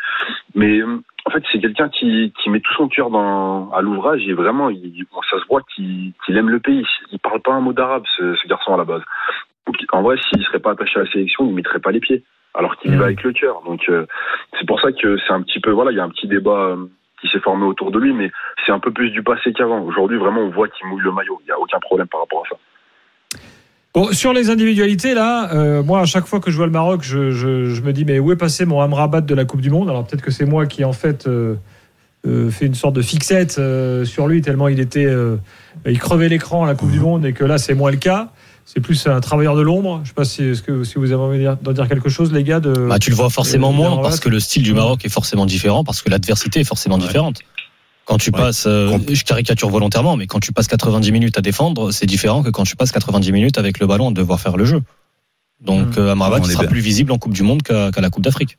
S9: Mais euh, en fait, c'est quelqu'un qui, qui met tout son cœur dans, à l'ouvrage et vraiment, il, bon, ça se voit qu'il qu'il aime le pays. Il parle pas un mot d'arabe, ce, ce garçon à la base. Donc, en vrai, s'il serait pas attaché à la sélection, il mettrait pas les pieds, alors qu'il y
S1: Mhm.
S9: va avec le cœur. Donc, euh, c'est pour ça que c'est un petit peu, voilà, il y a un petit débat euh, qui s'est formé autour de lui, mais c'est un peu plus du passé qu'avant. Aujourd'hui, vraiment, on voit qu'il mouille le maillot. Il y a aucun problème par rapport à ça.
S1: Bon, sur les individualités, là, euh, moi, à chaque fois que je vois le Maroc, je, je- je me dis, mais où est passé mon Amrabat de la Coupe du Monde? Alors peut-être que c'est moi qui, en fait, euh, euh, fait une sorte de fixette euh, sur lui, tellement il était. euh, il crevait l'écran à la Coupe du Monde et que là, c'est moins le cas. C'est plus un travailleur de l'ombre. Je sais pas si, est-ce que, si vous avez envie d'en dire quelque chose, les gars. De...
S2: Bah, tu le vois forcément moins parce que le style du Maroc est forcément différent, parce que l'adversité est forcément différente. Quand tu
S3: Ouais.
S2: passes, euh, je caricature volontairement, mais quand tu passes 90 minutes à défendre, c'est différent que quand tu passes 90 minutes avec le ballon à devoir faire le jeu. Donc euh, Amrabat il sera
S3: bien.
S2: plus visible en Coupe du Monde qu'à la Coupe d'Afrique.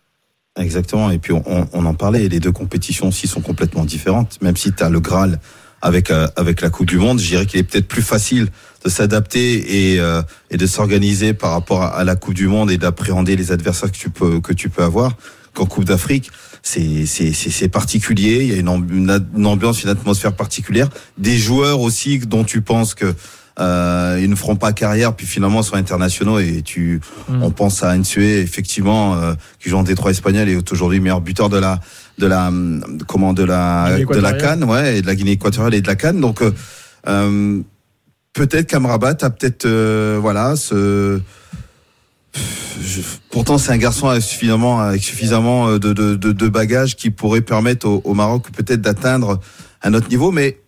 S3: Exactement. Et puis on, on, en parlait. Les deux compétitions aussi sont complètement différentes. Même si tu as le Graal avec euh, avec la Coupe du Monde, je dirais qu'il est peut-être plus facile de s'adapter et euh, et de s'organiser par rapport à, la Coupe du Monde et d'appréhender les adversaires que tu peux que tu peux avoir qu'en Coupe d'Afrique. C'est particulier. Il y a une, une ambiance, une atmosphère particulière. Des joueurs aussi dont tu penses que euh, ils ne feront pas carrière, puis finalement sont internationaux et tu, mm. on pense à Nsue effectivement euh, qui joue en Détroit espagnol et est aujourd'hui meilleur buteur de la, de la, comment de la, de la Cannes, ouais, et de la Guinée équatoriale et de la Cannes. Donc euh, euh peut-être qu'Amrabat a peut-être, euh, voilà, ce pourtant, c'est un garçon avec suffisamment, avec suffisamment de, de, de, de bagages qui pourrait permettre au, au Maroc peut-être d'atteindre un autre niveau. Mais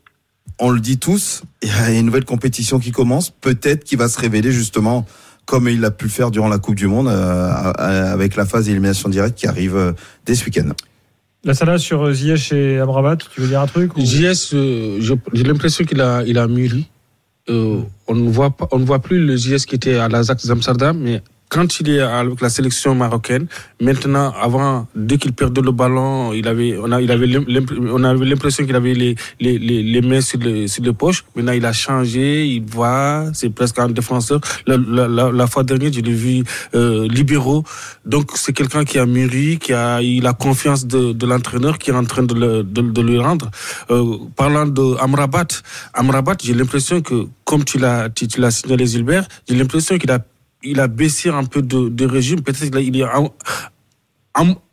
S3: on le dit tous, il y a une nouvelle compétition qui commence, peut-être qu'il va se révéler justement comme il a pu le faire durant la Coupe du Monde, euh, avec la phase d'élimination directe qui arrive euh, dès ce week-end.
S1: La salade sur Ziyech et Amrabat, tu veux dire un truc
S4: Ziyech, euh, j'ai l'impression qu'il a, il a mûri. on ne voit pas, on ne voit plus le Ziyech qui était à l'Ajax d'Amsterdam, mais quand il est avec la sélection marocaine, maintenant, avant, dès qu'il perdait le ballon, il avait, on, a, il avait, on avait l'impression qu'il avait les, les, les, les, mains sur, les, sur les poches. Maintenant, il a changé, il voit, c'est presque un défenseur. La, la, la, fois dernière, je l'ai vu euh, libéraux. Donc, c'est quelqu'un qui a mûri, qui a eu la confiance de, de l'entraîneur, qui est en train de, le, de, de lui rendre. Euh, parlant de Amrabat, Amrabat, j'ai l'impression que, comme tu l'as, tu, tu l'as signalé, Gilbert, j'ai l'impression qu'il a il a baissé un peu de, de régime. Peut-être qu'il est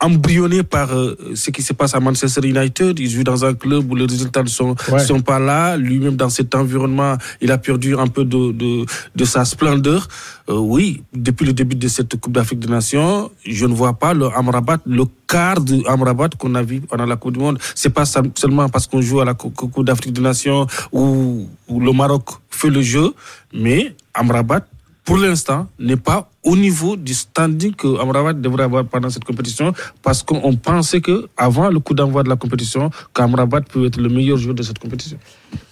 S4: embryonné par euh, ce qui se passe à Manchester United. Il joue dans un club où les résultats ne sont, sont pas là. Lui-même, dans cet environnement, il a perdu un peu de, de, de sa splendeur. Euh, oui, depuis le début de cette Coupe d'Afrique des Nations, je ne vois pas le Amrabat, le quart de Amrabat qu'on a vu pendant la Coupe du Monde. C'est pas seulement parce qu'on joue à la Coupe d'Afrique des Nations où, où le Maroc fait le jeu, mais Amrabat pour l'instant, n'est pas au niveau du standing que Amrabat devrait avoir pendant cette compétition, parce qu'on pensait que avant le coup d'envoi de la compétition, qu'Amrabat peut être le meilleur joueur de cette compétition.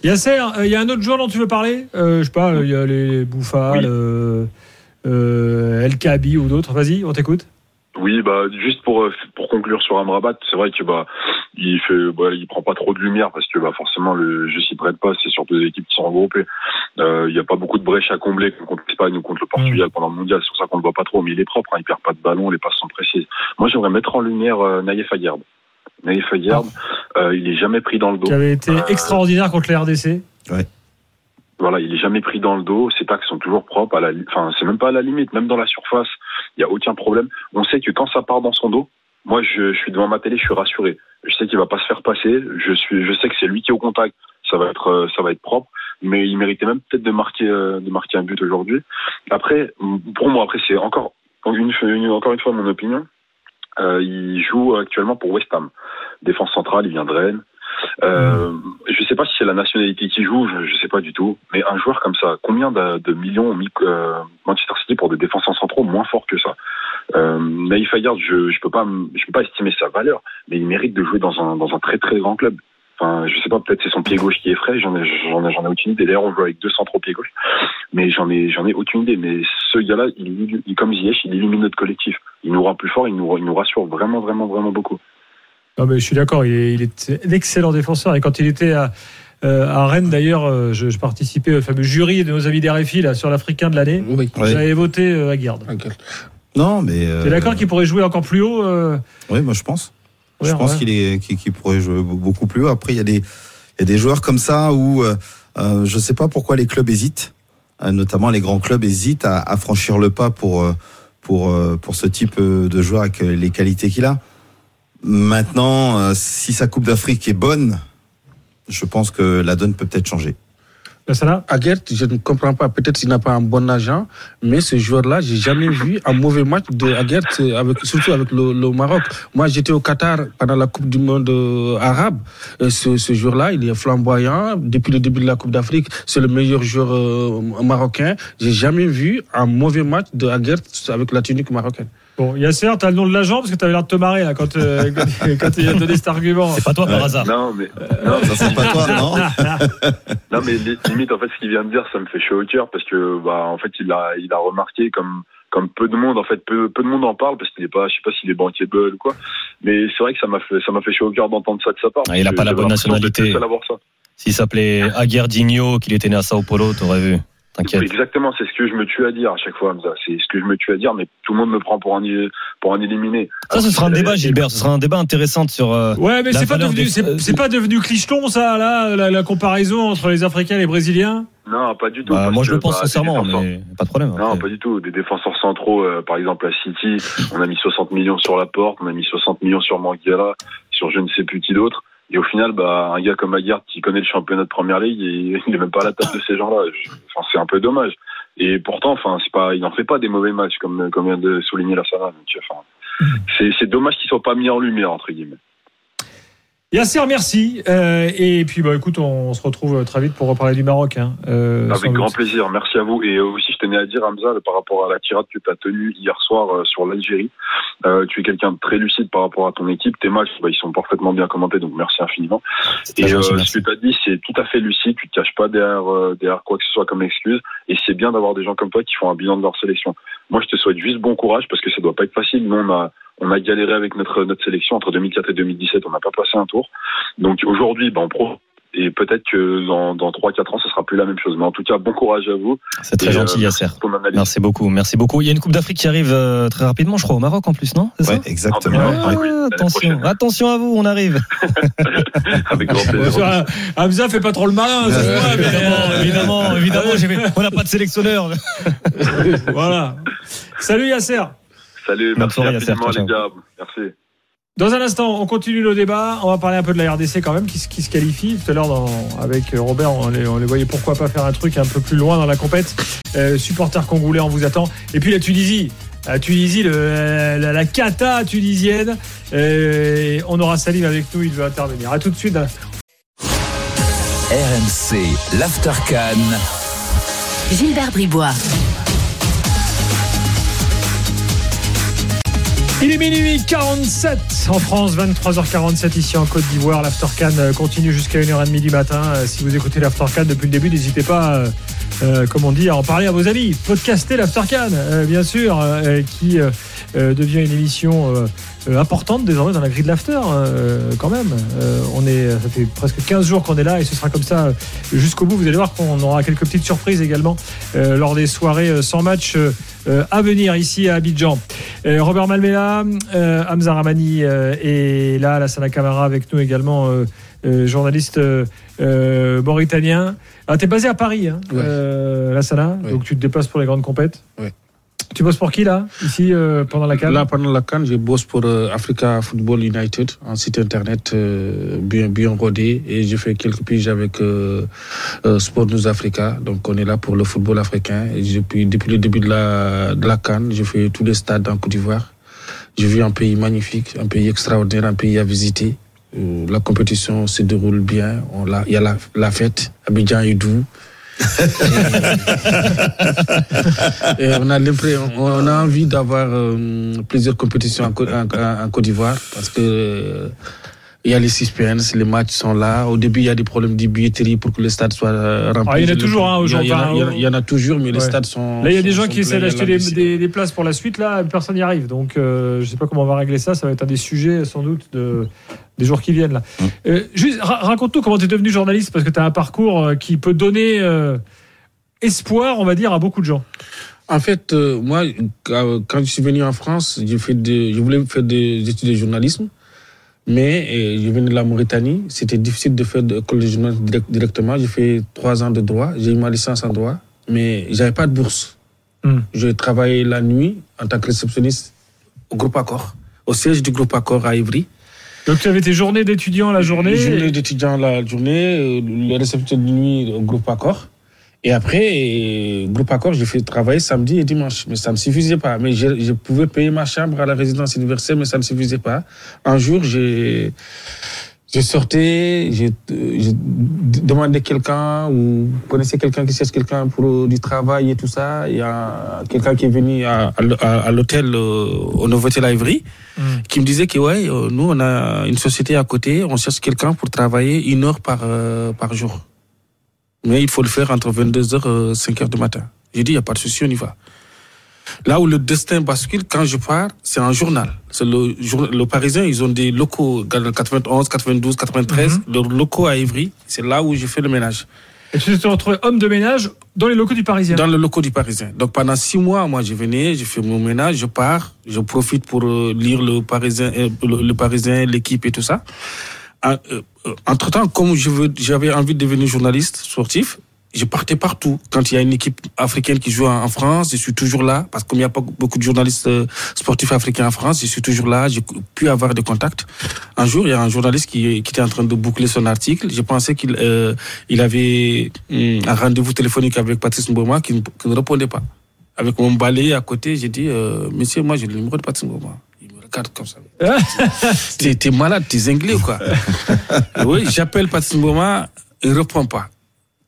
S1: Yasser, euh, il y a un autre joueur dont tu veux parler? Euh, Je sais pas, il y a les Bouffal, euh, El Kabi ou d'autres. Vas-y, on t'écoute.
S9: Oui, bah juste pour pour conclure sur Amrabat, c'est vrai que bah il fait, bah, il prend pas trop de lumière parce que bah, forcément le jeu s'y prête pas. C'est surtout des équipes qui sont regroupées. Euh, il n'y a pas beaucoup de brèches à combler contre l'Espagne ou contre le Portugal mm. pendant le mondial. C'est pour ça qu'on le voit pas trop. Mais il est propre. Hein, il perd pas de ballon. Les passes sont précises. Moi, j'aimerais mettre en lumière euh, Naïef Aguerd. Naïef Aguerd, euh, il est jamais pris dans le dos.
S1: Qui avait été euh, extraordinaire contre les RDC.
S3: Ouais.
S9: Voilà, il est jamais pris dans le dos. Ses tacs sont toujours propres. À la, enfin, c'est même pas à la limite. Même dans la surface, il y a aucun problème. On sait que quand ça part dans son dos, moi, je, suis devant ma télé, je suis rassuré. Je sais qu'il va pas se faire passer. Je suis, je sais que c'est lui qui est au contact. Ça va être, euh, ça va être propre. Mais il méritait même peut-être de marquer, euh, de marquer un but aujourd'hui. Après, pour moi, après c'est encore une, encore une fois mon opinion. Euh, il joue actuellement pour West Ham, défense centrale. Il vient de Rennes. Euh, je sais pas si c'est la nationalité qui joue, je, je sais pas du tout. Mais un joueur comme ça, combien de, de millions mis euh, Manchester City pour des défenseurs centraux moins forts que ça? Euh, Naïf Aguerd, je, je peux pas, je peux pas estimer sa valeur, mais il mérite de jouer dans un, dans un très très grand club. Enfin, je sais pas, peut-être c'est son pied gauche qui est frais, j'en ai, j'en ai, j'en ai aucune idée. D'ailleurs, on joue avec deux centraux pied gauche, mais j'en ai, j'en ai aucune idée. Mais ce gars-là, il, il, comme Ziyech, il illumine notre collectif. Il nous rend plus fort, il nous, il nous rassure vraiment, vraiment, vraiment beaucoup.
S1: Non, mais je suis d'accord, il est, il est un excellent défenseur. Et quand il était à, euh, à Rennes, d'ailleurs, euh, je, je, participais au fameux jury de nos amis d'RFI là, sur l'Africain de l'année. Oui. J'avais voté euh, à Garde.
S3: Non, mais.
S1: Euh... T'es d'accord qu'il pourrait jouer encore plus haut euh...
S3: Oui, moi je pense. Ouais, je pense qu'il est, qu'il pourrait jouer beaucoup plus haut. Après, il y a des, il y a des joueurs comme ça où euh, je sais pas pourquoi les clubs hésitent, notamment les grands clubs hésitent à, à franchir le pas pour pour pour ce type de joueur avec les qualités qu'il a. Maintenant, euh, si sa Coupe d'Afrique est bonne, je pense que la donne peut peut-être changer.
S4: Aguert, je ne comprends pas. Peut-être qu'il n'a pas un bon agent, mais ce joueur-là, j'ai jamais vu un mauvais match de Aguert, avec, surtout avec le, le Maroc. Moi, j'étais au Qatar pendant la Coupe du Monde euh, arabe. Et ce, ce joueur-là, il est flamboyant. Depuis le début de la Coupe d'Afrique, c'est le meilleur joueur euh, marocain. J'ai jamais vu un mauvais match de Aguert avec la tunique marocaine.
S1: Bon, Yasser, t'as le nom de l'agent parce que t'avais l'air de te marrer là quand, euh, quand, quand il a donné cet argument.
S2: C'est pas toi par hasard.
S9: Non, mais, non,
S3: Ça pas toi, non
S9: non, mais li- limite, en fait, ce qu'il vient de dire, ça me fait chaud au cœur parce que, bah, en fait, il a, il a remarqué comme, comme peu de monde, en fait, peu, peu de monde en parle parce qu'il est pas, je sais pas s'il est bankable ou quoi. Mais c'est vrai que ça m'a fait, ça m'a fait chaud au cœur d'entendre ça de sa part.
S2: Ah, il a pas la bonne nationalité. S'il s'appelait Aguerdinho, qu'il était né à Sao Paulo, t'aurais vu. T'inquiète.
S9: Exactement, c'est ce que je me tue à dire à chaque fois, Hamza. C'est ce que je me tue à dire, mais tout le monde me prend pour un, pour un éliminé.
S2: Ça, ce sera un
S9: Alors,
S2: débat,
S9: et-
S2: Gilbert. Ce sera un débat intéressant sur. euh,
S1: Ouais, mais
S2: La
S1: c'est pas, devenu,
S2: des-
S1: c'est, c'est pas devenu clicheton, ça, là, la, la comparaison entre les Africains et les Brésiliens?
S9: Non, pas du tout.
S2: bah, moi, je
S9: que,
S2: le pense
S9: bah,
S2: sincèrement, mais pas de problème.
S9: Non,
S2: après.
S9: pas du tout. Des défenseurs centraux, euh, par exemple à City, on a mis 60 millions sur la porte, on a mis 60 millions sur Manguera, sur je ne sais plus qui d'autre. Et au final, bah, un gars comme Aguerd qui connaît le championnat de première ligue, il il est même pas à la table de ces gens-là. Enfin, c'est un peu dommage. Et pourtant, enfin, c'est pas, il n'en fait pas des mauvais matchs comme, comme vient de souligner la Sana. Donc, enfin, c'est, c'est dommage qu'il soit pas mis en lumière entre guillemets.
S1: Yasser, merci. Euh, et puis, bah, écoute, on, se retrouve très vite pour reparler du Maroc. Hein, euh,
S9: Avec
S1: doute.
S9: grand plaisir, merci à vous. Et euh, aussi, je tenais à dire, Hamza, par rapport à la tirade que tu as tenue hier soir euh, sur l'Algérie, euh, tu es quelqu'un de très lucide par rapport à ton équipe. Tes matchs, bah, ils sont parfaitement bien commentés, donc merci infiniment. Et
S2: gentil,
S9: euh,
S2: merci.
S9: ce que tu as dit, c'est tout à fait lucide. Tu te caches pas derrière, euh, derrière quoi que ce soit comme excuse. Et c'est bien d'avoir des gens comme toi qui font un bilan de leur sélection. Moi, je te souhaite juste bon courage parce que ça doit pas être facile. Nous, on a, on a galéré avec notre, notre sélection entre 2004 et 2017. On n'a pas passé un tour. Donc aujourd'hui, bah, on pro. Et peut-être que dans, dans 3-4 ans, ce sera plus la même chose. Mais en tout cas, bon courage à vous.
S2: C'est très
S9: Et,
S2: gentil,
S9: euh,
S2: Yasser.
S9: merci
S2: beaucoup, merci beaucoup. Il y a une Coupe d'Afrique qui arrive euh, très rapidement, je crois, au Maroc en plus, non? C'est ça?
S3: Ouais, exactement.
S9: Ah,
S2: Ah,
S9: oui,
S2: attention, attention à vous, on arrive.
S9: Avec grand plaisir.
S1: euh, Hamza fait pas trop le malin. voit, mais,
S2: évidemment,
S1: euh,
S2: évidemment, évidemment. j'ai fait- On n'a pas de sélectionneur.
S1: voilà. Salut Yasser.
S9: Salut, merci
S2: soirée,
S9: infiniment, les gars. Merci.
S1: Dans un instant, on continue le débat. On va parler un peu de la RDC quand même, qui, se- qui se qualifie. Tout à l'heure, avec Robert, on les, on les voyait pourquoi pas faire un truc un peu plus loin dans la compète. Euh, supporter congolais, on vous attend. Et puis la Tunisie. La Tunisie, le- la, la cata tunisienne. Euh, on aura Salim avec nous, il veut intervenir. À tout de suite.
S6: RMC, l'Aftercan.
S7: Gilbert Bribois.
S1: Il est minuit 47 en France, 23h47 ici en Côte d'Ivoire. L'Aftercan euh, continue jusqu'à 1h30 du matin. Euh, Si vous écoutez l'Aftercan depuis le début, n'hésitez pas, euh, euh, comme on dit, à en parler à vos amis. Podcaster l'Aftercan, euh, bien sûr, euh, qui devient une émission importante désormais dans la grille de l'After, euh, quand même. Euh, on est, ça fait presque 15 jours qu'on est là et ce sera comme ça euh, jusqu'au bout. Vous allez voir qu'on aura quelques petites surprises également euh, lors des soirées euh, sans match euh, euh, à venir ici à Abidjan. Euh, Robert Malmela, euh, Hamza Ramani euh, et là, Lassana Camara avec nous également, euh, euh, journaliste euh, euh, mauritanien. Ah, t'es basé à Paris, hein,
S4: Ouais.
S1: euh, Lassana,
S4: Ouais.
S1: donc tu te déplaces pour les grandes compètes.
S4: Ouais.
S1: Tu bosses pour qui là, ici euh, pendant la CAN
S4: Là, pendant la CAN, je bosse pour euh, Africa Football United, un site internet euh, bien, bien rodé. Et j'ai fait quelques piges avec euh, euh, Sport News Africa. Donc, on est là pour le football africain. Et depuis, depuis le début de la, de la CAN, j'ai fait tous les stades en Côte d'Ivoire. J'ai vu un pays magnifique, un pays extraordinaire, un pays à visiter. Euh, la compétition se déroule bien. Il y a la, la fête. Abidjan est doux. On a envie d'avoir euh, plusieurs compétitions en, Côte- en- en- en Côte d'Ivoire parce que euh, il y a les suspense, les matchs sont là. Au début, il y a des problèmes de billetterie pour que le stade soit euh, rempli.
S1: Ah, il y en a toujours, hein,
S4: il y a- il y en a-
S1: aujourd'hui,
S4: il y en a- il y en a toujours, mais les stades sont.
S1: Là, il y a des gens qui essaient d'acheter des,
S4: visite.
S1: des- des places pour la suite. Là, personne n'y arrive. Donc, euh, je ne sais pas comment on va régler ça. Ça va être un des sujets, sans doute, de, des jours qui viennent. Là.
S3: Mm.
S1: Euh, ra- raconte-nous comment tu es devenu journaliste, parce que tu as un parcours qui peut donner euh, espoir, on va dire, à beaucoup de gens.
S4: En fait, euh, moi, quand je suis venu en France, j'ai fait des- je voulais faire des études de journalisme, mais euh, je venais de la Mauritanie. C'était difficile de faire de l'école de journalisme direct- directement. J'ai fait trois ans de droit. J'ai eu ma licence en droit, mais j'avais pas de bourse.
S1: Hmm.
S4: J'ai travaillé la nuit en tant que réceptionniste au groupe Accor, au siège du groupe Accor à Ivry.
S1: Donc, tu avais tes journées d'étudiants la journée.
S4: Journée d'étudiant la journée, euh, le réception de nuit au groupe Accor. Et après, euh, groupe Accor, j'ai fait travailler samedi et dimanche. Mais ça ne suffisait pas. Mais je, je pouvais payer ma chambre à la résidence universitaire, mais ça ne suffisait pas. Un jour, j'ai. J'ai sorti, j'ai demandé quelqu'un ou vous connaissez quelqu'un qui cherche quelqu'un pour euh, du travail et tout ça. Il y a quelqu'un qui est venu à, à, l'hôtel euh, au Novotel à Ivry mm. qui me disait que ouais, euh, nous on a une société à côté, on cherche quelqu'un pour travailler une heure par, par jour. Mais il faut le faire entre 22h et 5h du matin. J'ai dit, il n'y a pas de souci, on y va. Là où le destin bascule, quand je pars, c'est un journal. C'est le, le Parisien, ils ont des locaux dans 91, 92, 93, leurs locaux à Ivry. C'est là où j'ai fait le ménage.
S1: Et tu te retrouvé homme de ménage dans les locaux du Parisien
S4: Dans les locaux du Parisien. Donc pendant six mois, moi, je venais, je fais mon ménage, je pars, je profite pour euh, lire le Parisien, euh, le, Parisien, l'équipe et tout ça. Euh, entre-temps, comme j'avais envie de devenir journaliste sportif, je partais partout. Quand il y a une équipe africaine qui joue en France, je suis toujours là, parce qu'il n'y a pas beaucoup de journalistes euh, sportifs africains en France, je suis toujours là, j'ai pu avoir des contacts. Un jour, il y a un journaliste qui, était en train de boucler son article. Je pensais qu'il euh, il avait hum, un rendez-vous téléphonique avec Patrice Mboma qui, ne répondait pas. Avec mon balai à côté, j'ai dit, euh, monsieur, moi j'ai le numéro de Patrice Mboma. Il regarde comme ça. t'es, malade, t'es zinglé ou quoi Oui, j'appelle Patrice Mboma, il ne répond pas.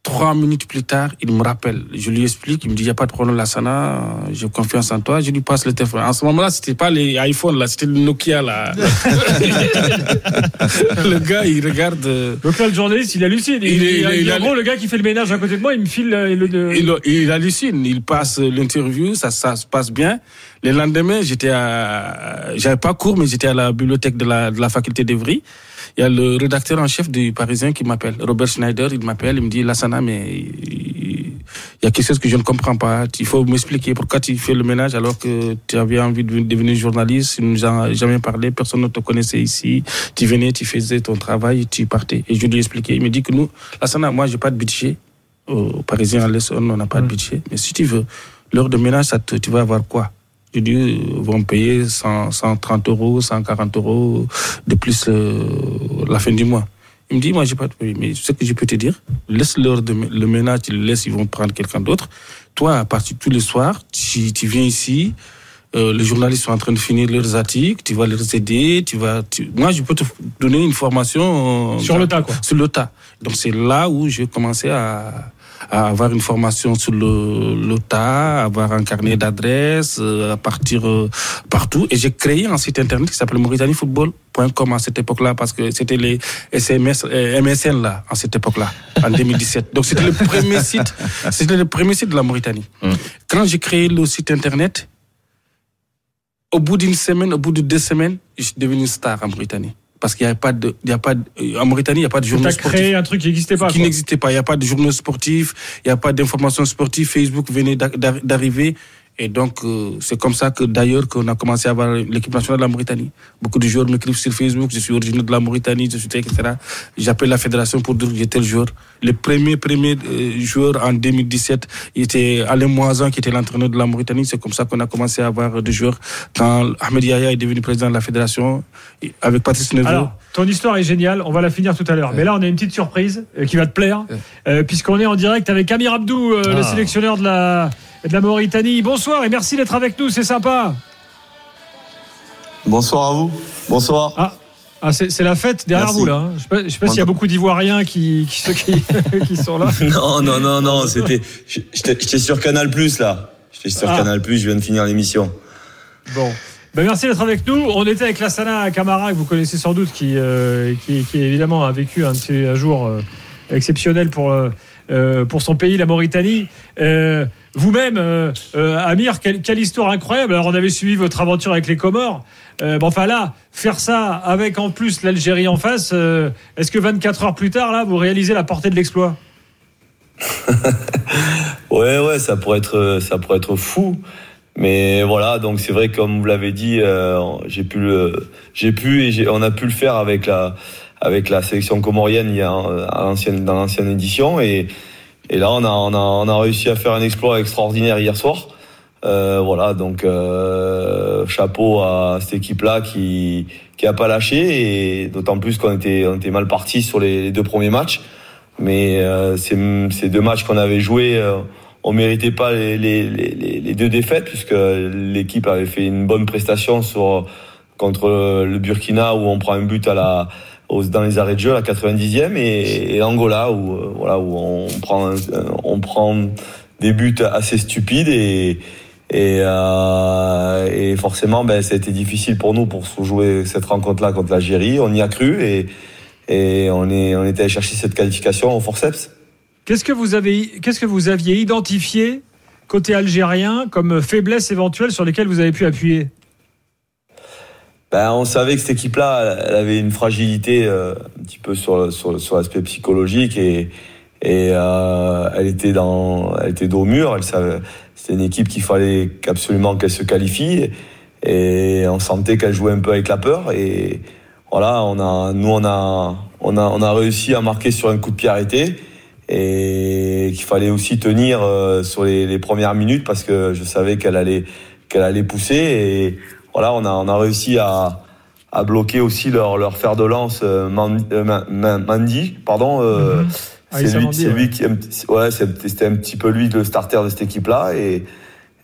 S4: Trois minutes plus tard, il me rappelle. Je lui explique, il me dit, il n'y a pas de problème, Lassana, j'ai confiance en toi. Je lui passe le téléphone. En ce moment-là, c'était pas les iPhones, là, c'était le Nokia, là. le gars, il regarde. Euh,
S1: Donc là, le journaliste, il hallucine. Il, il, en gros, le gars qui fait le ménage à côté de moi, il me file euh, le.
S4: Il, il hallucine. Il passe l'interview, ça, ça se passe bien. Le lendemain, j'étais à, j'avais pas cours, mais j'étais à la bibliothèque de la, de la faculté d'Evry il y a le rédacteur en chef du Parisien qui m'appelle, Robert Schneider, il m'appelle, il me dit, Lassana, mais il y a quelque chose que je ne comprends pas. Il faut m'expliquer pourquoi tu fais le ménage alors que tu avais envie de devenir journaliste, tu nous as jamais parlé, personne ne te connaissait ici. Tu venais, tu faisais ton travail, tu partais. Et je lui ai expliqué. Il me dit que nous, Lassana, moi, j'ai pas de budget. Au Parisien, à l'Essonne, on n'a pas de mmh. budget. Mais si tu veux, l'heure de ménage, ça tu vas avoir quoi? Je dis, vont payer 100, 130 euros, 140 euros de plus euh, la fin du mois. Il me dit, moi, j'ai pas de Mais ce que je peux te dire, laisse-leur le ménage, tu le laisses, ils vont prendre quelqu'un d'autre. Toi, à partir tous les soirs, tu, tu viens ici, euh, les journalistes sont en train de finir leurs articles, tu vas les aider, tu vas, moi, je peux te donner une formation.
S1: Euh, sur le tas, quoi.
S4: Sur le tas. Donc, c'est là où j'ai commencé à, à avoir une formation sur le, le tas, avoir un carnet d'adresses, euh, à partir euh, partout. Et j'ai créé un site internet qui s'appelle MauritaniFootball.com à cette époque-là parce que c'était les SMS, euh, MSN là, à cette époque-là, en 2017. Donc c'était le premier site, c'était le premier site de la Mauritanie. Hum. Quand j'ai créé le site internet, au bout d'une semaine, au bout de deux semaines, je suis devenu star en Mauritanie parce qu'il n'y a pas de, il y a pas en Mauritanie, il n'y a pas de journaux sportifs.
S1: créé un truc qui n'existait pas.
S4: Qui n'existait pas. Il n'y a pas de journaux sportifs, il n'y a pas d'informations sportives. Facebook venait d'arriver. Et donc, euh, c'est comme ça que d'ailleurs qu'on a commencé à avoir l'équipe nationale de la Mauritanie. Beaucoup de joueurs m'écrivent sur Facebook, je suis originaire de la Mauritanie, je suis etc. J'appelle la fédération pour dire que j'étais le joueur. Le premier, premier euh, joueur en 2017, il était Alain Moisan qui était l'entraîneur de la Mauritanie. C'est comme ça qu'on a commencé à avoir des joueurs. Quand Ahmed Yahya est devenu président de la fédération, avec Patrice Neveu.
S1: Alors, ton histoire est géniale, on va la finir tout à l'heure. Mais là, on a une petite surprise euh, qui va te plaire, puisqu'on est en direct avec Amir Abdou, le ah. sélectionneur de la de la Mauritanie. Bonsoir et merci d'être avec nous, c'est sympa.
S10: Bonsoir à vous. Bonsoir.
S1: Ah, ah c'est la fête derrière vous là. Hein. Je ne sais pas, s'il y a beaucoup d'Ivoiriens qui, qui, sont là.
S10: Non, non, non, non. C'était, j'étais sur Canal Plus là. J'étais sur ah. Canal Plus. Je viens de finir l'émission.
S1: Bon. Ben merci d'être avec nous. On était avec Lassana Camara, que vous connaissez sans doute, qui, euh, qui, évidemment a vécu un, un jour euh, exceptionnel pour, euh, pour son pays, la Mauritanie. Vous-même, euh, euh, Amir, quelle, histoire incroyable. Alors, on avait suivi votre aventure avec les Comores. Euh, bon, enfin là, faire ça avec en plus l'Algérie en face, est-ce que 24 heures plus tard, là, vous réalisez la portée de l'exploit?
S10: Ouais, ouais, ça pourrait être, ça pourrait être fou. Mais voilà, donc c'est vrai, comme vous l'avez dit, j'ai pu, le, j'ai pu et on a pu le faire avec la, avec la sélection comorienne à l'ancienne, dans l'ancienne édition et et là, on a, on, a, on a réussi à faire un exploit extraordinaire hier soir. Euh, voilà, donc euh, chapeau à cette équipe-là qui qui a pas lâché et d'autant plus qu'on était on était mal parti sur les, deux premiers matchs. Mais euh, ces, ces deux matchs qu'on avait joués, euh, on méritait pas les, les, les, les deux défaites puisque l'équipe avait fait une bonne prestation sur contre le Burkina où on prend un but à la dans les arrêts de jeu à la 90e et, Angola où voilà où on prend on prend des buts assez stupides et euh, et forcément, ben, ça a été difficile pour nous pour jouer cette rencontre-là contre l'Algérie. On y a cru et, et on, est, on était allé chercher cette qualification au forceps.
S1: Qu'est-ce que vous avez, qu'est-ce que vous aviez identifié côté algérien comme faiblesse éventuelle sur lesquelles vous avez pu appuyer?
S10: Ben, on savait que cette équipe-là, elle avait une fragilité euh, un petit peu sur, sur, sur l'aspect psychologique et, et euh, elle était dans, elle était dos mur. C'était une équipe qu'il fallait absolument qu'elle se qualifie. Et on sentait qu'elle jouait un peu avec la peur. Et voilà, on a, nous, on a, on a, on a réussi à marquer sur un coup de pied arrêté. Et qu'il fallait aussi tenir euh, sur les, les, premières minutes parce que je savais qu'elle allait, qu'elle allait pousser. Et voilà, on a, on a réussi à, à bloquer aussi leur, leur fer de lance, euh, Mandy, pardon. Euh, mm-hmm. Ah, c'est lui, qui, ouais, c'était un petit peu lui le starter de cette équipe-là et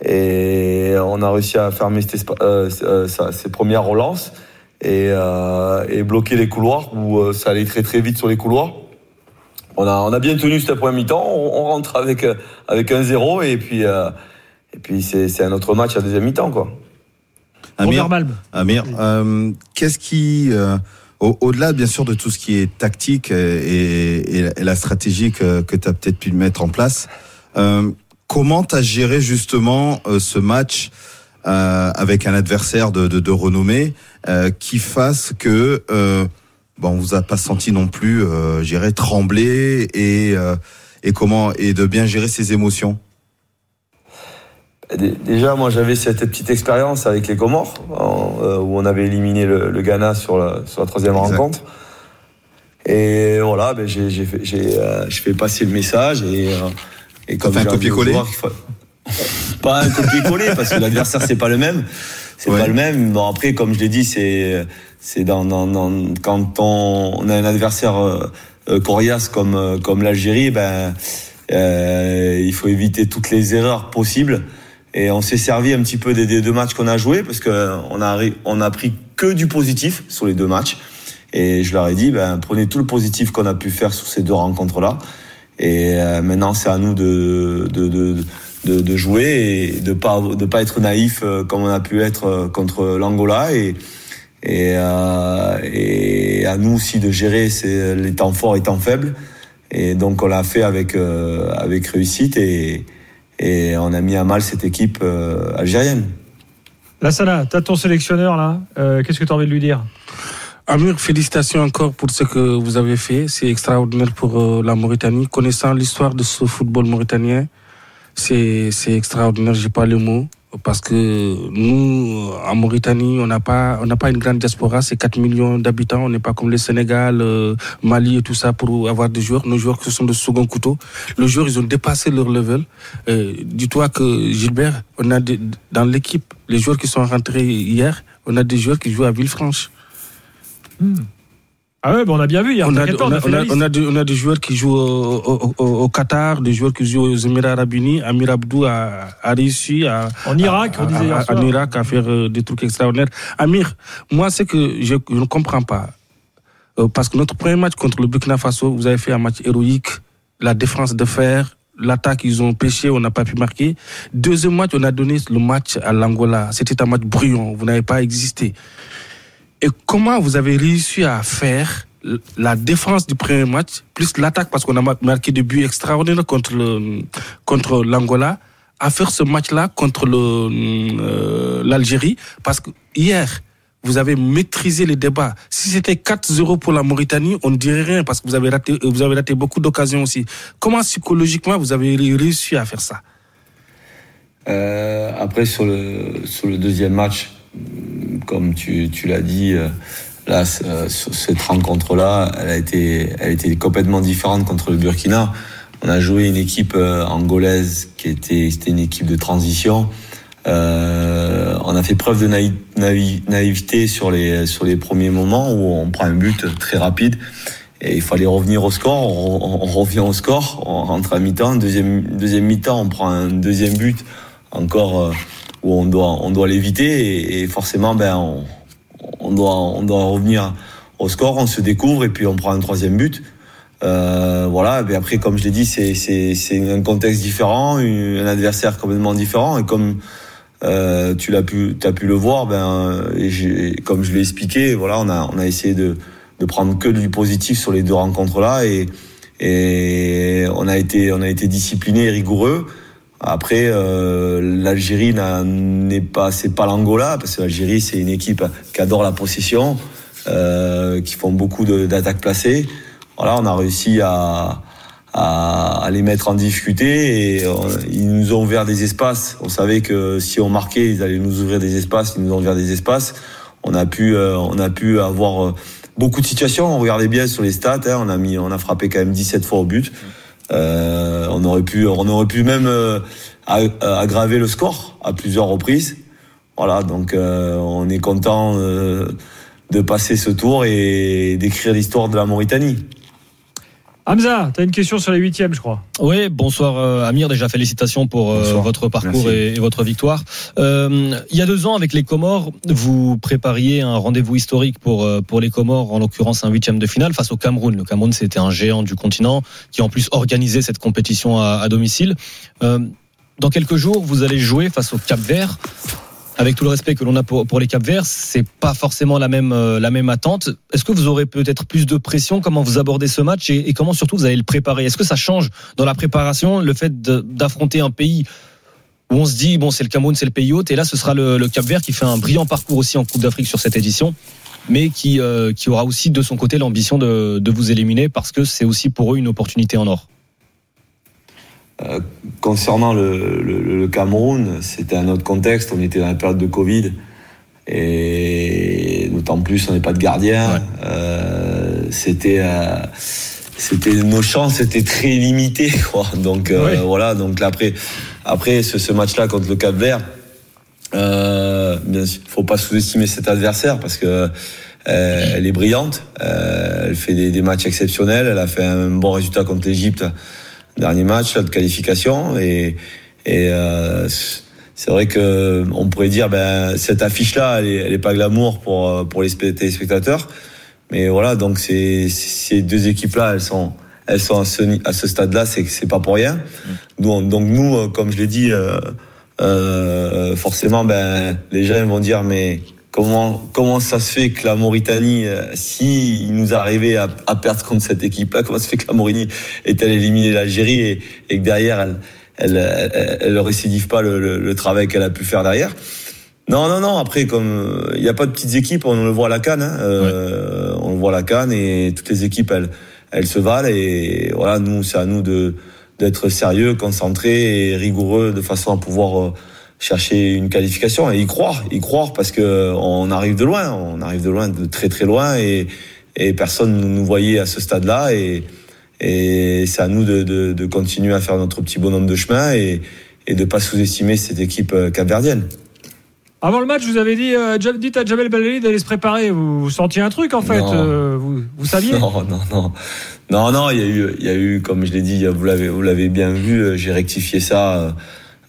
S10: et on a réussi à fermer ses, euh, euh ses premières relances et, euh, et, bloquer les couloirs où euh, ça allait très très vite sur les couloirs. On a, on a bien tenu cette première mi-temps. On, on, rentre avec avec un zéro et puis euh, et puis c'est un autre match à deuxième mi-temps quoi.
S3: Amir, Amir, qu'est-ce qui au-delà, bien sûr, de tout ce qui est tactique et, la stratégie que, tu as peut-être pu mettre en place, euh, comment tu as géré justement euh, ce match euh, avec un adversaire de, de, renommée qui fasse que bon, on vous a pas senti non plus, euh, trembler et, et comment et de bien gérer ses émotions?
S10: Déjà, moi, j'avais cette petite expérience avec les Comores, euh, où on avait éliminé le, Ghana sur la, sur la troisième rencontre. Et voilà, ben, j'ai, j'ai, j'ai, euh, je fais passer le message et, euh,
S3: et comme fait un copier-coller
S10: Pas un copier-coller parce que l'adversaire c'est pas le même, c'est pas le même. Bon après, comme je l'ai dit, c'est c'est dans, dans, dans, quand on, on, a un adversaire euh, coriace comme comme l'Algérie, ben il faut éviter toutes les erreurs possibles. Et on s'est servi un petit peu des, deux matchs qu'on a joués parce qu'on a, on a pris que du positif sur les deux matchs. Et je leur ai dit, ben, prenez tout le positif qu'on a pu faire sur ces deux rencontres-là. Et euh, maintenant, c'est à nous de, de, de, de, de jouer et de pas de pas être naïf euh, comme on a pu être euh, contre l'Angola et et, euh, et à nous aussi de gérer les temps forts et temps faibles. Et donc on l'a fait avec avec réussite et et on a mis à mal cette équipe euh, algérienne.
S1: La Sana, tu as ton sélectionneur là, euh, qu'est-ce que tu as envie de lui dire?
S4: Amir, félicitations encore pour ce que vous avez fait. C'est extraordinaire pour euh, la Mauritanie. Connaissant l'histoire de ce football mauritanien, c'est extraordinaire, j'ai pas le mot parce que nous, en Mauritanie, on n'a pas, on n'a pas une grande diaspora, c'est 4 millions d'habitants, on n'est pas comme le Sénégal, euh, Mali et tout ça pour avoir des joueurs. Nos joueurs qui sont de second couteau. Les joueurs, ils ont dépassé leur level. Euh, Dis-toi que Gilbert, on a dans l'équipe, les joueurs qui sont rentrés hier, on a des joueurs qui jouent à Villefranche.
S1: Hmm. Ah ouais, on a bien vu. Il
S4: on, a, on, a, des joueurs qui jouent au, Qatar, des joueurs qui jouent aux Émirats Arabes Unis. Amir Abdou a, réussi à,
S1: en Irak, on disait
S4: en Irak à faire euh, des trucs extraordinaires. Amir, moi, c'est que je, ne comprends pas. Euh, parce que notre premier match contre le Burkina Faso, vous avez fait un match héroïque, la défense de fer, l'attaque, ils ont pêché, on n'a pas pu marquer. Deuxième match, on a donné le match à l'Angola. C'était un match brillant, vous n'avez pas existé. Et comment vous avez réussi à faire la défense du premier match, plus l'attaque, parce qu'on a marqué des buts extraordinaires contre le, contre l'Angola, à faire ce match-là contre le, euh, l'Algérie, parce que hier, vous avez maîtrisé les débats. Si c'était 4-0 pour la Mauritanie, on ne dirait rien parce que vous avez raté, vous avez raté beaucoup d'occasions aussi. Comment psychologiquement vous avez réussi à faire ça?
S10: Euh, Après, sur le, sur le deuxième match, comme tu, l'as dit, euh, là, cette rencontre-là, elle a été, elle a complètement différente contre le Burkina. On a joué une équipe euh, angolaise qui était, c'était une équipe de transition. Euh, on a fait preuve de naïveté sur les, sur les premiers moments où on prend un but très rapide et il fallait revenir au score. On, revient au score, on rentre à mi-temps, deuxième, deuxième mi-temps, on prend un deuxième but encore où on doit on doit l'éviter et, forcément ben on, on, doit on doit revenir au score, on se découvre et puis on prend un troisième but. Euh, voilà, et après, comme je l'ai dit, c'est, un contexte différent, un adversaire complètement différent. Et comme euh, tu l'as pu, as pu le voir, ben, et comme je l'ai expliqué, voilà, on a, on a essayé de, de prendre que du positif sur les deux rencontres-là. Et, et on a été, on a été discipliné et rigoureux. Après, euh, l'Algérie n'est pas, c'est pas l'Angola parce que l'Algérie c'est une équipe qui adore la possession, euh, qui font beaucoup d'attaques placées. Voilà, on a réussi à, à, à, les mettre en difficulté et ils nous ont ouvert des espaces. On savait que si on marquait, ils allaient nous ouvrir des espaces. Ils nous ont ouvert des espaces. On a pu, euh, on a pu avoir euh, beaucoup de situations. On regardait bien sur les stats. Hein, on a mis, on a frappé quand même 17 fois au but. Euh, on aurait pu, on aurait pu même euh, aggraver le score à plusieurs reprises. Voilà, donc euh, on est content de passer ce tour et d'écrire l'histoire de la Mauritanie.
S1: Hamza, tu as une question sur les huitièmes, je crois.
S2: Oui, bonsoir euh, Amir. Déjà félicitations pour euh, votre parcours et, et, votre victoire. Euh, il y a deux ans, avec les Comores, vous prépariez un rendez-vous historique pour pour les Comores, en l'occurrence un huitième de finale face au Cameroun. Le Cameroun, c'était un géant du continent qui en plus organisait cette compétition à, à domicile. Dans quelques jours, vous allez jouer face au Cap Vert avec tout le respect que l'on a pour, les Cap Verts, c'est pas forcément la même euh, la même attente. Est-ce que vous aurez peut-être plus de pression? Comment vous abordez ce match et, comment surtout vous allez le préparer? Est-ce que ça change dans la préparation le fait d'affronter un pays où on se dit bon c'est le Cameroun, c'est le pays hôte et là ce sera le, le Cap Vert qui fait un brillant parcours aussi en Coupe d'Afrique sur cette édition mais qui, euh, qui aura aussi de son côté l'ambition de, de vous éliminer parce que c'est aussi pour eux une opportunité en or?
S10: Euh, concernant le, le, le Cameroun, c'était un autre contexte. On était dans la période de Covid. Et d'autant plus, on n'est pas de gardien. Ouais. Euh, c'était, euh, c'était nos chances étaient très limitées, quoi. Donc ouais. voilà. Donc là, après, après ce, ce match-là contre le Cap Vert, bien sûr, faut pas sous-estimer cet adversaire parce que elle est brillante. Elle fait des, des, matchs exceptionnels. Elle a fait un bon résultat contre l'Égypte dernier match de qualification et, et euh, c'est vrai que on pourrait dire ben cette affiche là elle est, elle est pas glamour pour pour les téléspectateurs. Mais voilà donc c'est ces deux équipes là elles sont elles sont à ce, à ce stade là c'est c'est pas pour rien. Donc, donc nous comme je l'ai dit euh, euh, forcément ben les gens vont dire mais comment comment ça se fait que la Mauritanie, euh, si il nous arrivait à, à, perdre contre cette équipe-là, comment ça se fait que la Mauritanie est-elle éliminée l'Algérie et, et, que derrière elle elle, elle, elle récidive pas le, le, le travail qu'elle a pu faire derrière? Non, non, non. Après, comme il n'y a pas de petites équipes, on le voit à la canne. Hein, euh. On le voit à la canne et toutes les équipes, elles, elles se valent. Et voilà, nous, c'est à nous de d'être sérieux, concentrés et rigoureux de façon à pouvoir euh, chercher une qualification et y croire, y croire parce que on arrive de loin, on arrive de loin, de très très loin et, et personne ne nous voyait à ce stade-là et, et c'est à nous de, de, de, continuer à faire notre petit bonhomme de chemin et, et de pas sous-estimer cette équipe capverdienne.
S1: Avant le match, vous avez dit, euh, dites à Jamel Belali d'aller se préparer. Vous, vous, sentiez un truc en fait euh, vous, vous, saviez?
S10: Non, non, non, non, non. Il y a eu, il y a eu, comme je l'ai dit, vous l'avez, vous l'avez bien vu. euh, J'ai rectifié ça. Euh,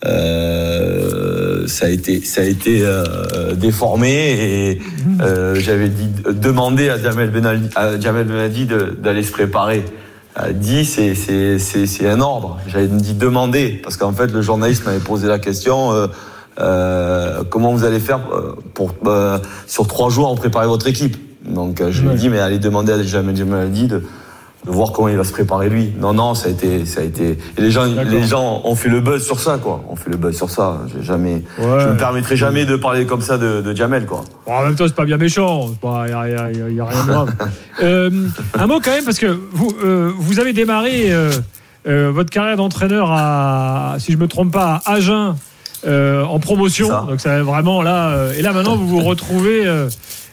S10: ça a été, ça a été euh, déformé et euh, j'avais dit demander à Jamel Jamel Benali d'aller se préparer. Euh, dit c'est c'est c'est c'est un ordre. J'avais dit demander parce qu'en fait le journaliste m'avait posé la question. Euh, euh, comment vous allez faire pour sur trois jours en préparer votre équipe Donc je lui ai dit mais allez demander à Jamel Benali de de voir comment il va se préparer lui. Non, non, ça a été, ça a été. Et les gens, les gens ont fait le buzz sur ça, quoi. On fait le buzz sur ça. J'ai jamais, ouais. je me permettrai jamais de parler comme ça de, de Jamel, quoi.
S1: Bon, en même temps, c'est pas bien méchant. Il n'y a, y a, y a, rien de grave. euh, un mot quand même, parce que vous, euh, vous avez démarré euh, euh, votre carrière d'entraîneur à, si je me trompe pas, à Agen. en promotion, ça. donc ça vraiment là, et là maintenant vous vous retrouvez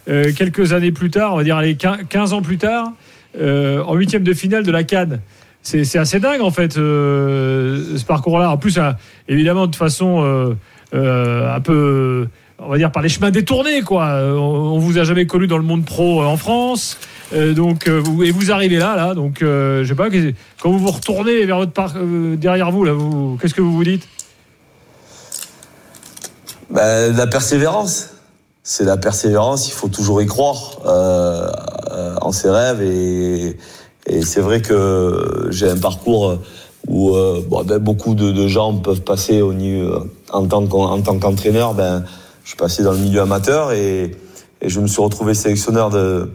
S1: quelques années plus tard, on va dire allez 15 ans plus tard, euh, en huitième de finale de la Cannes. C'est assez dingue en fait euh, ce parcours-là. En plus, euh, évidemment, de façon euh, un peu, on va dire par les chemins détournés quoi. On, on vous a jamais connu dans le monde pro en France. donc et vous arrivez là là donc je pas quand vous vous retournez vers votre derrière vous là vous qu'est-ce que vous vous dites?
S10: Ben, la persévérance c'est la persévérance il faut toujours y croire euh, euh, en ses rêves et, c'est vrai que j'ai un parcours où euh, ben, beaucoup de, gens peuvent passer au niveau, en tant en tant qu'entraîneur. Ben, je suis passé dans le milieu amateur et, je me suis retrouvé sélectionneur de,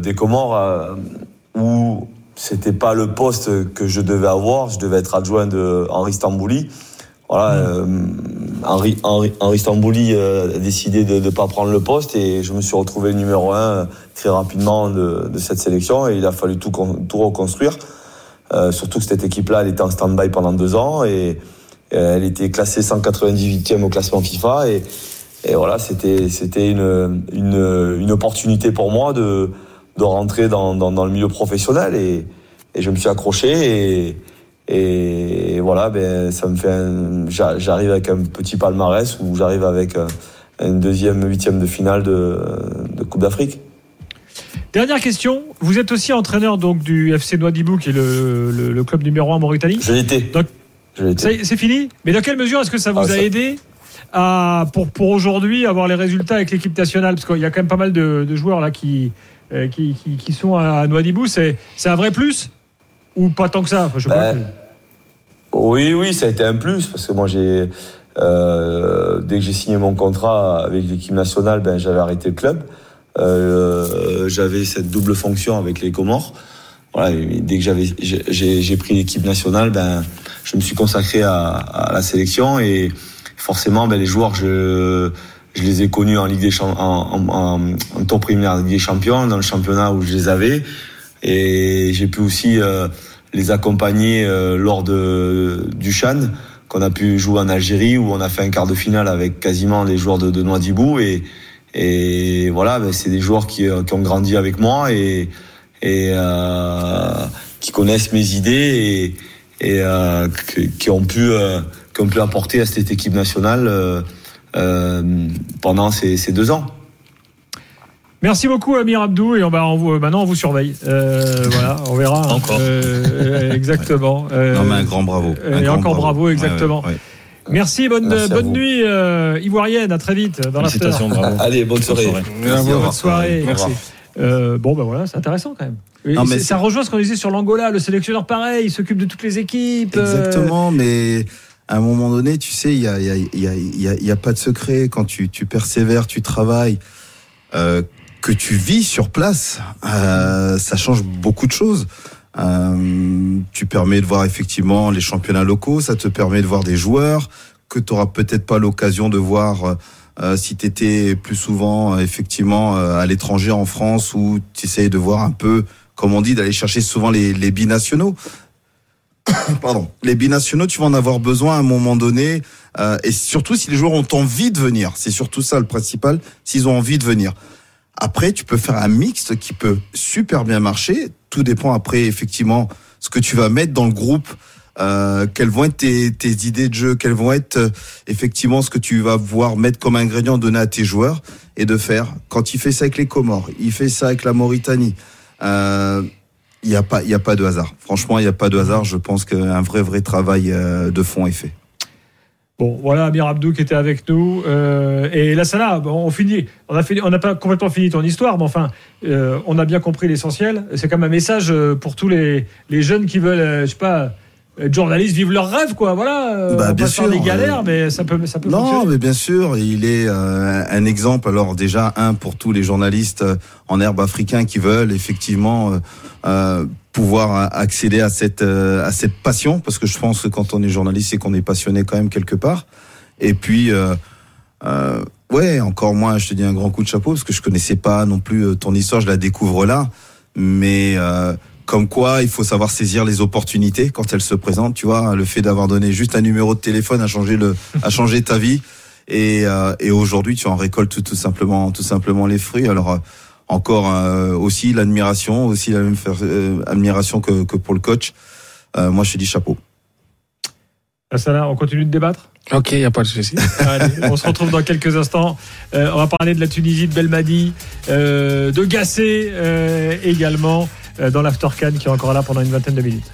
S10: des Comores où c'était pas le poste que je devais avoir. Je devais être adjoint de Henri Stambouli. Voilà, euh, Henri, Henri, Henri Stambouli euh, a décidé de ne pas prendre le poste et je me suis retrouvé numéro un euh, très rapidement de, de cette sélection et il a fallu tout, tout reconstruire. Euh, surtout que cette équipe-là, elle était en stand-by pendant deux ans et, et elle était classée 198e au classement FIFA et, et voilà, c'était c'était une, une, une opportunité pour moi de de rentrer dans, dans, dans le milieu professionnel et, et je me suis accroché et, et voilà, ben, ça me fait un, j'arrive avec un petit palmarès où j'arrive avec une deuxième huitième de finale de, de Coupe d'Afrique.
S1: Dernière question. Vous êtes aussi entraîneur donc du FC Nouadhibou, qui est le, le, le club numéro 1 en Mauritanie.
S10: Je l'étais.
S1: C'est fini. Mais dans quelle mesure est-ce que ça vous
S10: Ah,
S1: a
S10: ça-
S1: aidé à, pour, pour aujourd'hui avoir les résultats avec l'équipe nationale? Parce qu'il y a quand même pas mal de, de joueurs là qui, euh, qui, qui, qui sont à Nouadhibou. C'est c'est un vrai plus? Ou pas tant que ça je.
S10: Ben, Oui, oui, ça a été un plus parce que moi j'ai euh, dès que j'ai signé mon contrat avec l'équipe nationale, ben j'avais arrêté le club. Euh, j'avais cette double fonction avec les Comores. Dès que j'avais j'ai- pris l'équipe nationale, ben je me suis consacré à, la sélection et forcément ben les joueurs je les ai connus en Ligue des Champions, en, en, en, tour préliminaire de Ligue des Champions, dans le championnat où je les avais. Et j'ai pu aussi euh, les accompagner euh, lors de, du Chan, qu'on a pu jouer en Algérie, où on a fait un quart de finale avec quasiment les joueurs de, de Nouadhibou. Et, et voilà, ben, c'est des joueurs qui, euh, qui ont grandi avec moi et, et euh, qui connaissent mes idées et, et euh, qui, ont pu, euh, qui ont pu apporter à cette équipe nationale pendant ces, ces deux ans.
S1: Merci beaucoup Amir Abdou et on va on vous, maintenant on vous surveille. Euh, voilà, on verra.
S2: Encore.
S1: Euh, exactement. Euh,
S3: Non, mais un grand bravo.
S1: euh,
S3: Un
S1: et
S3: grand
S1: encore bravo, exactement.
S3: Ouais, ouais, ouais.
S1: Merci, bonne,
S3: Merci
S1: bonne nuit euh, ivoirienne. À très vite dans
S2: bravo.
S10: Allez, bonne soirée.
S3: Merci,
S1: Bonne soirée.
S10: Au revoir.
S1: Euh, bon, ben voilà, c'est intéressant quand même.
S3: Non, mais
S1: ça rejoint ce qu'on disait sur l'Angola. Le sélectionneur, pareil, il s'occupe de toutes les équipes. euh,
S3: Exactement, mais à un moment donné, tu sais, il y a, y, a, y, a, y a- il y a pas de secret. Quand tu, tu persévères, tu travailles, euh, que tu vis sur place, euh, ça change beaucoup de choses. Euh, tu permets de voir effectivement les championnats locaux, ça te permet de voir des joueurs que tu auras peut-être pas l'occasion de voir euh, si tu étais plus souvent euh, effectivement euh, à l'étranger en France ou tu essayes de voir un peu, comme on dit, d'aller chercher souvent les, les binationaux pardon, les binationaux, tu vas en avoir besoin à un moment donné, euh, et surtout si les joueurs ont envie de venir. C'est surtout ça le principal, s'ils ont envie de venir. Après, tu peux faire un mixte qui peut super bien marcher. Tout dépend après, effectivement, ce que tu vas mettre dans le groupe. Euh, quelles vont être tes, tes idées de jeu, quelles vont être euh, effectivement ce que tu vas pouvoir mettre comme ingrédient donné à tes joueurs et de faire? Quand il fait ça avec les Comores, il fait ça avec la Mauritanie. Euh, il n'y a pas, il a pas de hasard. Franchement, il n'y a pas de hasard. Je pense qu'un vrai, vrai travail euh, de fond est fait.
S1: Bon, voilà Amir Abdou qui était avec nous. Euh, et là, ça là, bon, on finit. On a fini, on n'a pas complètement fini ton histoire, mais enfin, euh, on a bien compris l'essentiel. C'est comme un message euh, pour tous les, les jeunes qui veulent, je sais pas, être journalistes, vivre leur rêve, quoi. Voilà.
S3: Bah,
S1: on
S3: bien sûr,
S1: des galères,
S3: euh,
S1: mais ça peut, ça peut
S3: Non,
S1: fonctionner.
S3: mais bien sûr, il est un exemple. Alors déjà, un pour tous les journalistes en herbe africain qui veulent effectivement pouvoir accéder à cette euh, à cette passion, parce que je pense que quand on est journaliste, c'est qu'on est passionné quand même quelque part. Et puis, euh, euh, ouais, encore moins, je te dis un grand coup de chapeau, parce que je connaissais pas non plus euh, ton histoire, je la découvre là, mais euh, comme quoi, il faut savoir saisir les opportunités quand elles se présentent. Tu vois, le fait d'avoir donné juste un numéro de téléphone a changé le, a changé ta vie. Et, euh, et aujourd'hui, tu en récoltes tout, tout simplement, tout simplement les fruits. Alors encore euh, aussi l'admiration, aussi la même euh, admiration que, que pour le coach. Euh, moi, je te dis chapeau.
S1: Là, on continue de débattre?
S4: Ok, il n'y a pas de souci.
S1: Allez, on se retrouve dans quelques instants. Euh, on va parler de la Tunisie, de Belmadi, euh, de Gassé euh, également euh, dans l'Aftercan qui est encore là pendant une vingtaine de minutes.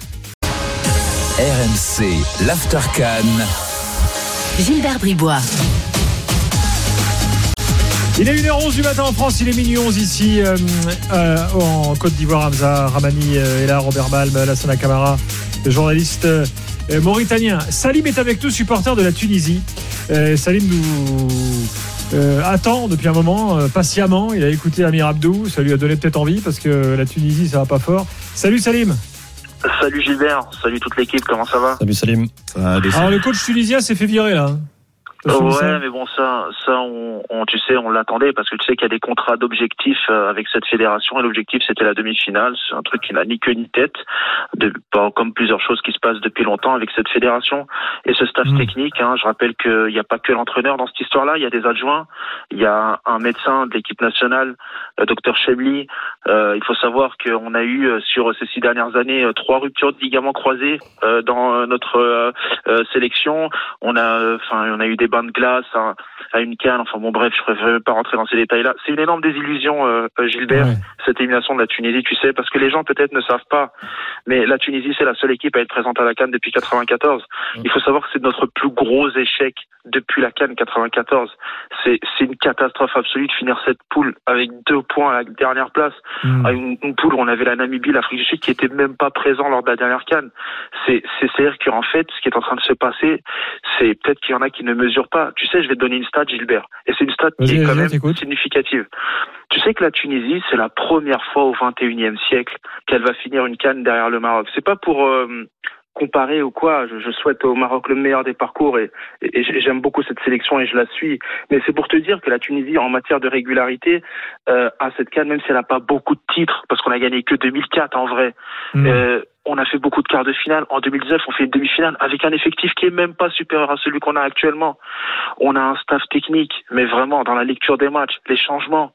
S6: RMC, l'Aftercan.
S7: Gilbert Bribois.
S1: Il est 1h11 du matin en France, il est minuit 11 ici euh, euh, en Côte d'Ivoire. Hamza Ramani euh, est là, Robert Malm, Lassana Camara, le journaliste euh, mauritanien. Salim est avec nous, supporter de la Tunisie. Euh, Salim nous euh, attend depuis un moment, euh, patiemment. Il a écouté Amir Abdou, ça lui a donné peut-être envie parce que la Tunisie, ça va pas fort. Salut Salim.
S11: Salut Gilbert, salut toute l'équipe, comment ça va?
S2: Salut Salim.
S1: Alors le coach tunisien s'est fait virer là.
S11: Ouais, mais bon, ça, ça, on, on- tu sais, on l'attendait parce que tu sais qu'il y a des contrats d'objectifs euh, avec cette fédération et l'objectif c'était la demi-finale. C'est un truc qui n'a ni queue ni tête, de, comme plusieurs choses qui se passent depuis longtemps avec cette fédération et ce staff
S1: Mm.
S11: technique. Hein, je rappelle qu'il n'y a pas que l'entraîneur dans cette histoire-là, il y a des adjoints, il y a un médecin de l'équipe nationale, le docteur Chebli. Euh, il faut savoir qu'on a eu euh, sur ces six dernières années euh, trois ruptures de ligaments croisés euh, dans euh, notre euh, euh, sélection. On a, euh, enfin, on a eu des bains de glace à, à une canne. Enfin bon, bref, je préfère pas rentrer dans ces détails-là. C'est une énorme désillusion, euh, euh, Gilbert,
S1: Ouais.
S11: cette élimination de la Tunisie, tu sais, parce que les gens peut-être ne savent pas, mais la Tunisie c'est la seule équipe à être présente à la Cannes depuis 94. Il faut savoir que c'est notre plus gros échec depuis la Cannes 94. C'est c'est une catastrophe absolue de finir cette poule avec deux points à la dernière place
S1: Mm.
S11: à une, une poule où on avait la Namibie, l'Afrique du Sud qui était même pas présent lors de la dernière canne. C'est c'est à dire qu'en fait, ce qui est en train de se passer, c'est peut-être qu'il y en a qui ne mesurent pas. Tu sais, je vais te donner une stat, Gilbert, et c'est une stat qui est quand même significative. Tu sais que la Tunisie, c'est la première fois au 21e siècle qu'elle va finir une canne derrière le Maroc. C'est pas pour euh, comparer ou quoi. Je, je souhaite au Maroc le meilleur des parcours et, et- et j'aime beaucoup cette sélection et je la suis. Mais c'est pour te dire que la Tunisie, en matière de régularité, euh, à cette canne, même si elle n'a pas beaucoup de titres, parce qu'on a gagné que 2004 en vrai,
S1: Mm.
S11: euh, on a fait beaucoup de quarts de finale. En 2019, on fait une demi-finale avec un effectif qui est même pas supérieur à celui qu'on a actuellement. On a un staff technique, mais vraiment dans la lecture des matchs, les changements,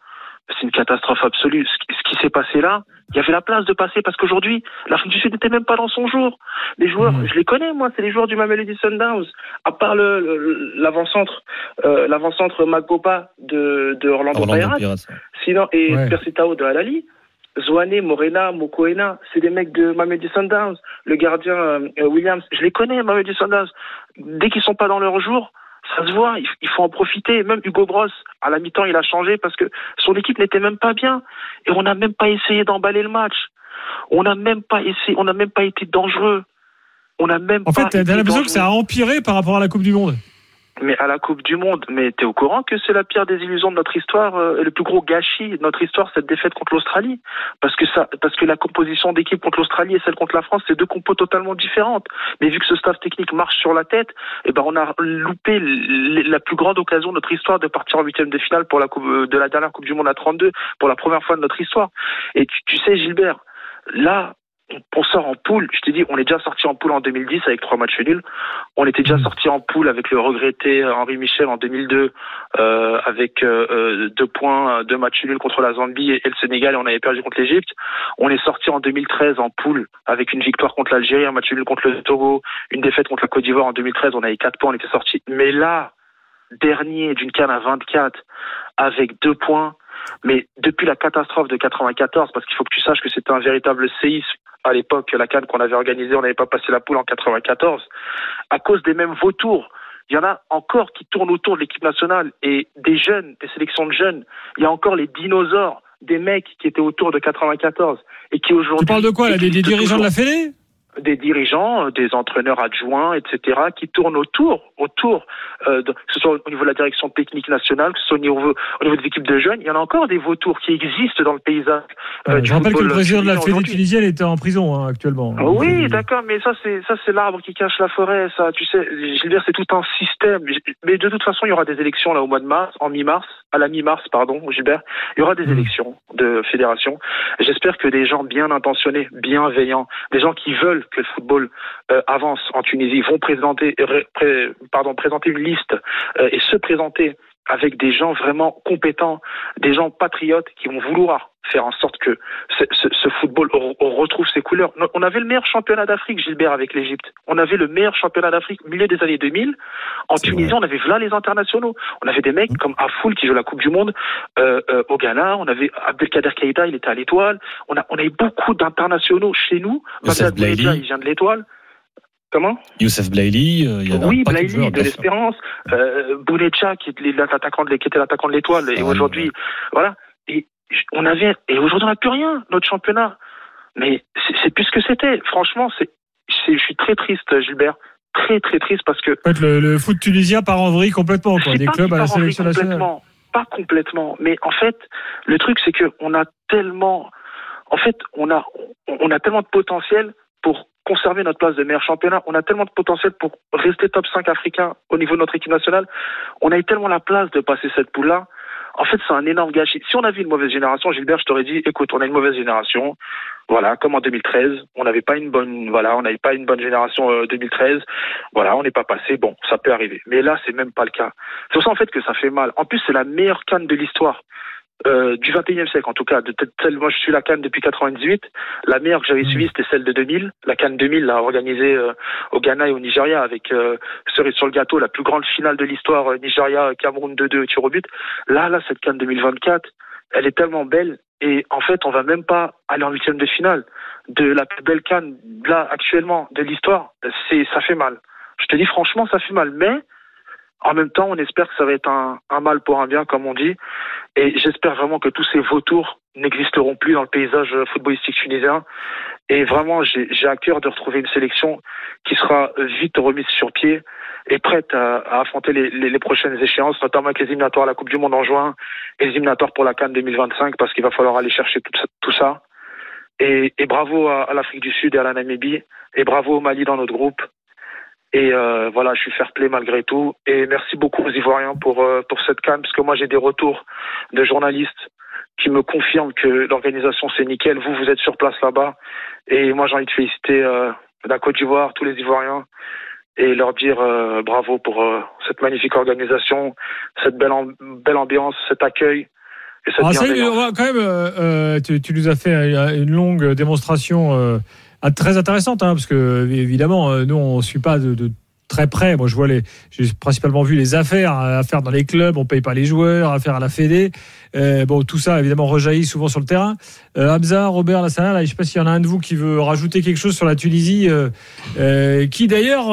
S11: c'est une catastrophe absolue. Ce, qui- ce qui s'est passé là, il y avait la place de passer parce qu'aujourd'hui, l'Afrique du Sud n'était même pas dans son jour. Les joueurs,
S1: Mhm.
S11: je les connais moi, c'est les joueurs du Mamelody Sundowns. À part le- le- l'avant-centre, euh, l'avant-centre Magopa de, de Orlando,
S2: Orlando
S11: Pirates.
S2: Pirates.
S11: Sinon, et
S1: Ouais.
S11: Persitao de Alali, Zouane, Morena, Mokoena, c'est des mecs de Mamelody Sundowns. Le gardien euh, Williams, je les connais, Mamelody Sundowns. Dès qu'ils sont pas dans leur jour, ça se voit, il, faut en profiter. Même Hugo Bros, à la mi-temps, il a changé parce que son équipe n'était même pas bien. Et on n'a même pas essayé d'emballer le match. On n'a même pas essayé, on n'a même pas été dangereux. On n'a même
S1: En
S11: pas
S1: fait, t'as l'impression que ça a empiré par rapport à la Coupe du Monde.
S11: Mais à la Coupe du Monde, mais t'es au courant que c'est la pire des illusions de notre histoire, euh, le plus gros gâchis de notre histoire, cette défaite contre l'Australie, parce que ça, parce que la composition d'équipe contre l'Australie et celle contre la France, c'est deux compos totalement différentes. Mais vu que ce staff technique marche sur la tête, eh ben on a loupé la plus grande occasion de notre histoire de partir en huitième de finale pour la coupe, euh, de la dernière Coupe du Monde à 32 pour la première fois de notre histoire. Et tu, tu sais, Gilbert, là. On sort en poule. Je t'ai dit, on est déjà sorti en poule en 2010 avec trois matchs nuls. On était déjà sorti en poule avec le regretté Henri Michel en 2002 euh, avec euh, euh, deux points, deux matchs nuls contre la Zambie et, et le Sénégal et on avait perdu contre l'Égypte. On est sorti en 2013 en poule avec une victoire contre l'Algérie, un match nul contre le Togo, une défaite contre la Côte d'Ivoire en 2013. On avait quatre points, on était sorti. Mais là, dernier d'une canne à 24 avec deux points. Mais depuis la catastrophe de 94, parce qu'il faut que tu saches que c'était un véritable séisme à l'époque, la canne qu'on avait organisée, on n'avait pas passé la poule en 94, à cause des mêmes vautours. Il y en a encore qui tournent autour de l'équipe nationale et des jeunes, des sélections de jeunes. Il y a encore les dinosaures, des mecs qui étaient autour de 94 et qui aujourd'hui.
S1: Tu parles de quoi là Des, dirigeants de la Fédé?
S11: Des dirigeants, euh, des entraîneurs adjoints, etc., qui tournent autour, autour, euh, de, que ce soit au niveau de la direction technique nationale, que ce soit au niveau, au niveau des équipes de jeunes. Il y en a encore des vautours qui existent dans le paysage. euh,
S1: Euh, Je rappelle que le président de la Fédé tunisienne était en prison hein, actuellement.
S11: Ah Oui, d'accord, mais ça c'est ça c'est l'arbre qui cache la forêt, ça. Tu sais, Gilbert, c'est tout un système. Mais de toute façon, il y aura des élections là au mois de mars, en mi-mars, à la mi-mars, pardon, Gilbert. Il y aura des
S1: Mhm.
S11: élections de fédération. J'espère que des gens bien intentionnés, bienveillants, des gens qui veulent que le football euh, avance en Tunisie vont présenter, ré- pré- pardon, présenter une liste euh, et se présenter avec des gens vraiment compétents, des gens patriotes qui vont vouloir faire en sorte que ce, ce- ce football on, on retrouve ses couleurs. On avait le meilleur championnat d'Afrique, Gilbert, avec l'Égypte. On avait le meilleur championnat d'Afrique milieu des années 2000. En Tunisie,
S2: vrai.
S11: on avait là les internationaux. On avait des mecs comme Afoul qui joue la Coupe du Monde euh, euh, au Ghana. On avait Abdelkader Keïta, il était à l'Étoile. On a, on a eu beaucoup d'internationaux chez nous.
S2: Youssef Blaili.
S11: il vient de l'Étoile. Comment?
S2: Youssef Blaili, euh, il y
S11: Oui,
S2: un paquet de
S11: Blaili de l'Espérance, euh, Bounecha qui était l'attaquant de l'Étoile, et
S2: Ah,
S11: aujourd'hui, voilà. On avait, et aujourd'hui on n'a plus rien, notre championnat. Mais c'est plus ce que c'était. Franchement, c'est, je suis très triste, Gilbert, très très triste parce que
S1: En fait, le, le foot tunisien part en vrille complètement, quoi. Des clubs à la sélection nationale.
S11: complètement, pas complètement, mais en fait, le truc c'est que on a tellement, en fait, on a, on a tellement de potentiel pour conserver notre place de meilleur championnat. On a tellement de potentiel pour rester top 5 africain au niveau de notre équipe nationale. On a eu tellement la place de passer cette poule-là. En fait, c'est un énorme gâchis. Si on avait une mauvaise génération, Gilbert, je t'aurais dit, écoute, on a une mauvaise génération. Voilà, comme en 2013, on n'avait pas une bonne, voilà, on n'avait pas une bonne génération euh, 2013. Voilà, on n'est pas passé. Bon, ça peut arriver. Mais là, c'est même pas le cas. C'est pour ça en fait que ça fait mal. En plus, c'est la meilleure canne de l'histoire. Euh, du 21e siècle en tout cas de celle moi je suis la canne depuis 98 la meilleure que j'avais suivie c'était celle de 2000 la canne 2000 là organisée euh, au Ghana et au Nigeria avec euh, cerise sur le gâteau la plus grande finale de l'histoire euh, Nigeria Cameroun 2-2 tir au but. Là là cette canne 2024 elle est tellement belle et en fait on va même pas aller en huitième de finale de la plus belle canne là actuellement de l'histoire. C'est ça fait mal. Je te dis franchement ça fait mal. Mais en même temps, on espère que ça va être un, mal pour un bien, comme on dit. Et j'espère vraiment que tous ces vautours n'existeront plus dans le paysage footballistique tunisien. Et vraiment, j'ai à cœur de retrouver une sélection qui sera vite remise sur pied et prête à, affronter les, prochaines échéances, notamment avec les éliminatoires à la Coupe du Monde en juin et les éliminatoires pour la Cannes 2025, parce qu'il va falloir aller chercher tout ça. Et bravo à, à l'Afrique du Sud et à la Namibie, et bravo au Mali dans notre groupe. Et euh, voilà, je suis fair play malgré tout. Et merci beaucoup aux Ivoiriens pour, euh, pour cette canne, parce que moi j'ai des retours de journalistes qui me confirment que l'organisation c'est nickel. Vous, vous êtes sur place là-bas. Et moi j'ai envie de féliciter euh, la Côte d'Ivoire, tous les Ivoiriens, et leur dire euh, bravo pour euh, cette magnifique organisation, cette belle, belle ambiance, cet accueil. Et cette
S1: Alors, ça, va quand même, euh, tu, tu nous as fait une longue démonstration euh, ah, très intéressante, hein, parce que évidemment, euh, nous, on ne suit pas de très près. Moi, je vois les, j'ai principalement vu les affaires à faire dans les clubs. On paye pas les joueurs, affaires à la Fédé. Euh, bon, tout ça évidemment rejaillit souvent sur le terrain. Euh, Hamza, Robert Lassana, là, je sais pas s'il y en a un de vous qui veut rajouter quelque chose sur la Tunisie, euh, euh, qui d'ailleurs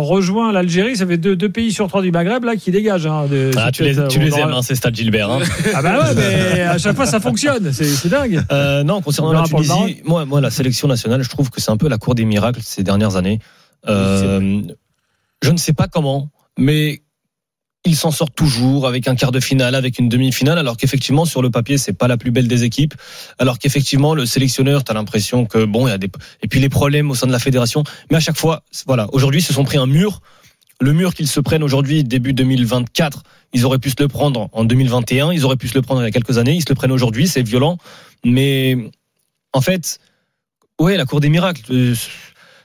S1: rejoint l'Algérie. Ça fait deux, deux pays sur trois du Maghreb là qui dégagent. Hein, de-
S2: Ah,
S1: c'est
S2: tu les, tu les aimes, hein, ces stades Gilbert. Hein.
S1: Ah bah ouais, mais à chaque fois ça fonctionne. C'est c'est dingue.
S2: Non, concernant
S1: On
S2: la Tunisie, moi, moi, la sélection nationale, je trouve que c'est un peu la cour des miracles ces dernières années. Euh, je ne sais pas comment, mais ils s'en sortent toujours avec un quart de finale, avec une demi-finale, alors qu'effectivement sur le papier c'est pas la plus belle des équipes, alors qu'effectivement le sélectionneur, t'as l'impression que bon, il y a des et puis les problèmes au sein de la fédération, mais à chaque fois, voilà, aujourd'hui ils se sont pris un mur. Le mur qu'ils se prennent aujourd'hui, début 2024, ils auraient pu se le prendre en 2021, ils auraient pu se le prendre il y a quelques années, ils se le prennent aujourd'hui, c'est violent. Mais en fait, ouais, la cour des miracles.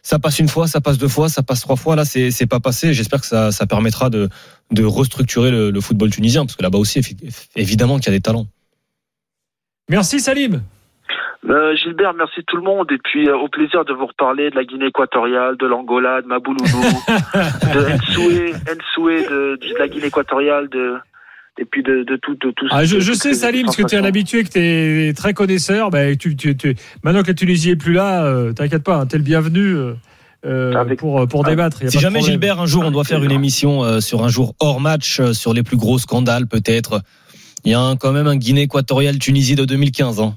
S2: Ça passe une fois, ça passe deux fois, ça passe trois fois. Là, c'est c'est pas passé. J'espère que ça, ça permettra de, de restructurer le, le football tunisien, parce que là-bas aussi, évidemment qu'il y a des talents.
S1: Merci Salim.
S11: Euh, Gilbert, merci tout le monde. Et puis, euh, au plaisir de vous reparler de la Guinée équatoriale, de l'Angola, de Mabouloulou, de Nsoué, Nsoué de, de la Guinée équatoriale, de, et puis de, de tout, de tout.
S1: Ah, je, je sais, Salim, parce que tu es un habitué, que tu es très connaisseur. Bah, tu, tu, tu- maintenant que la Tunisie est plus là, euh, t'inquiète pas, tu es le bienvenu euh, euh, pour, pour débattre. y a
S2: Si
S1: pas
S2: jamais
S1: problème.
S2: Gilbert, un jour, on doit faire une émission euh, sur un jour hors match, euh, sur les plus gros scandales, peut-être. Il y a un- quand même un Guinée équatoriale Tunisie de 2015. Hein.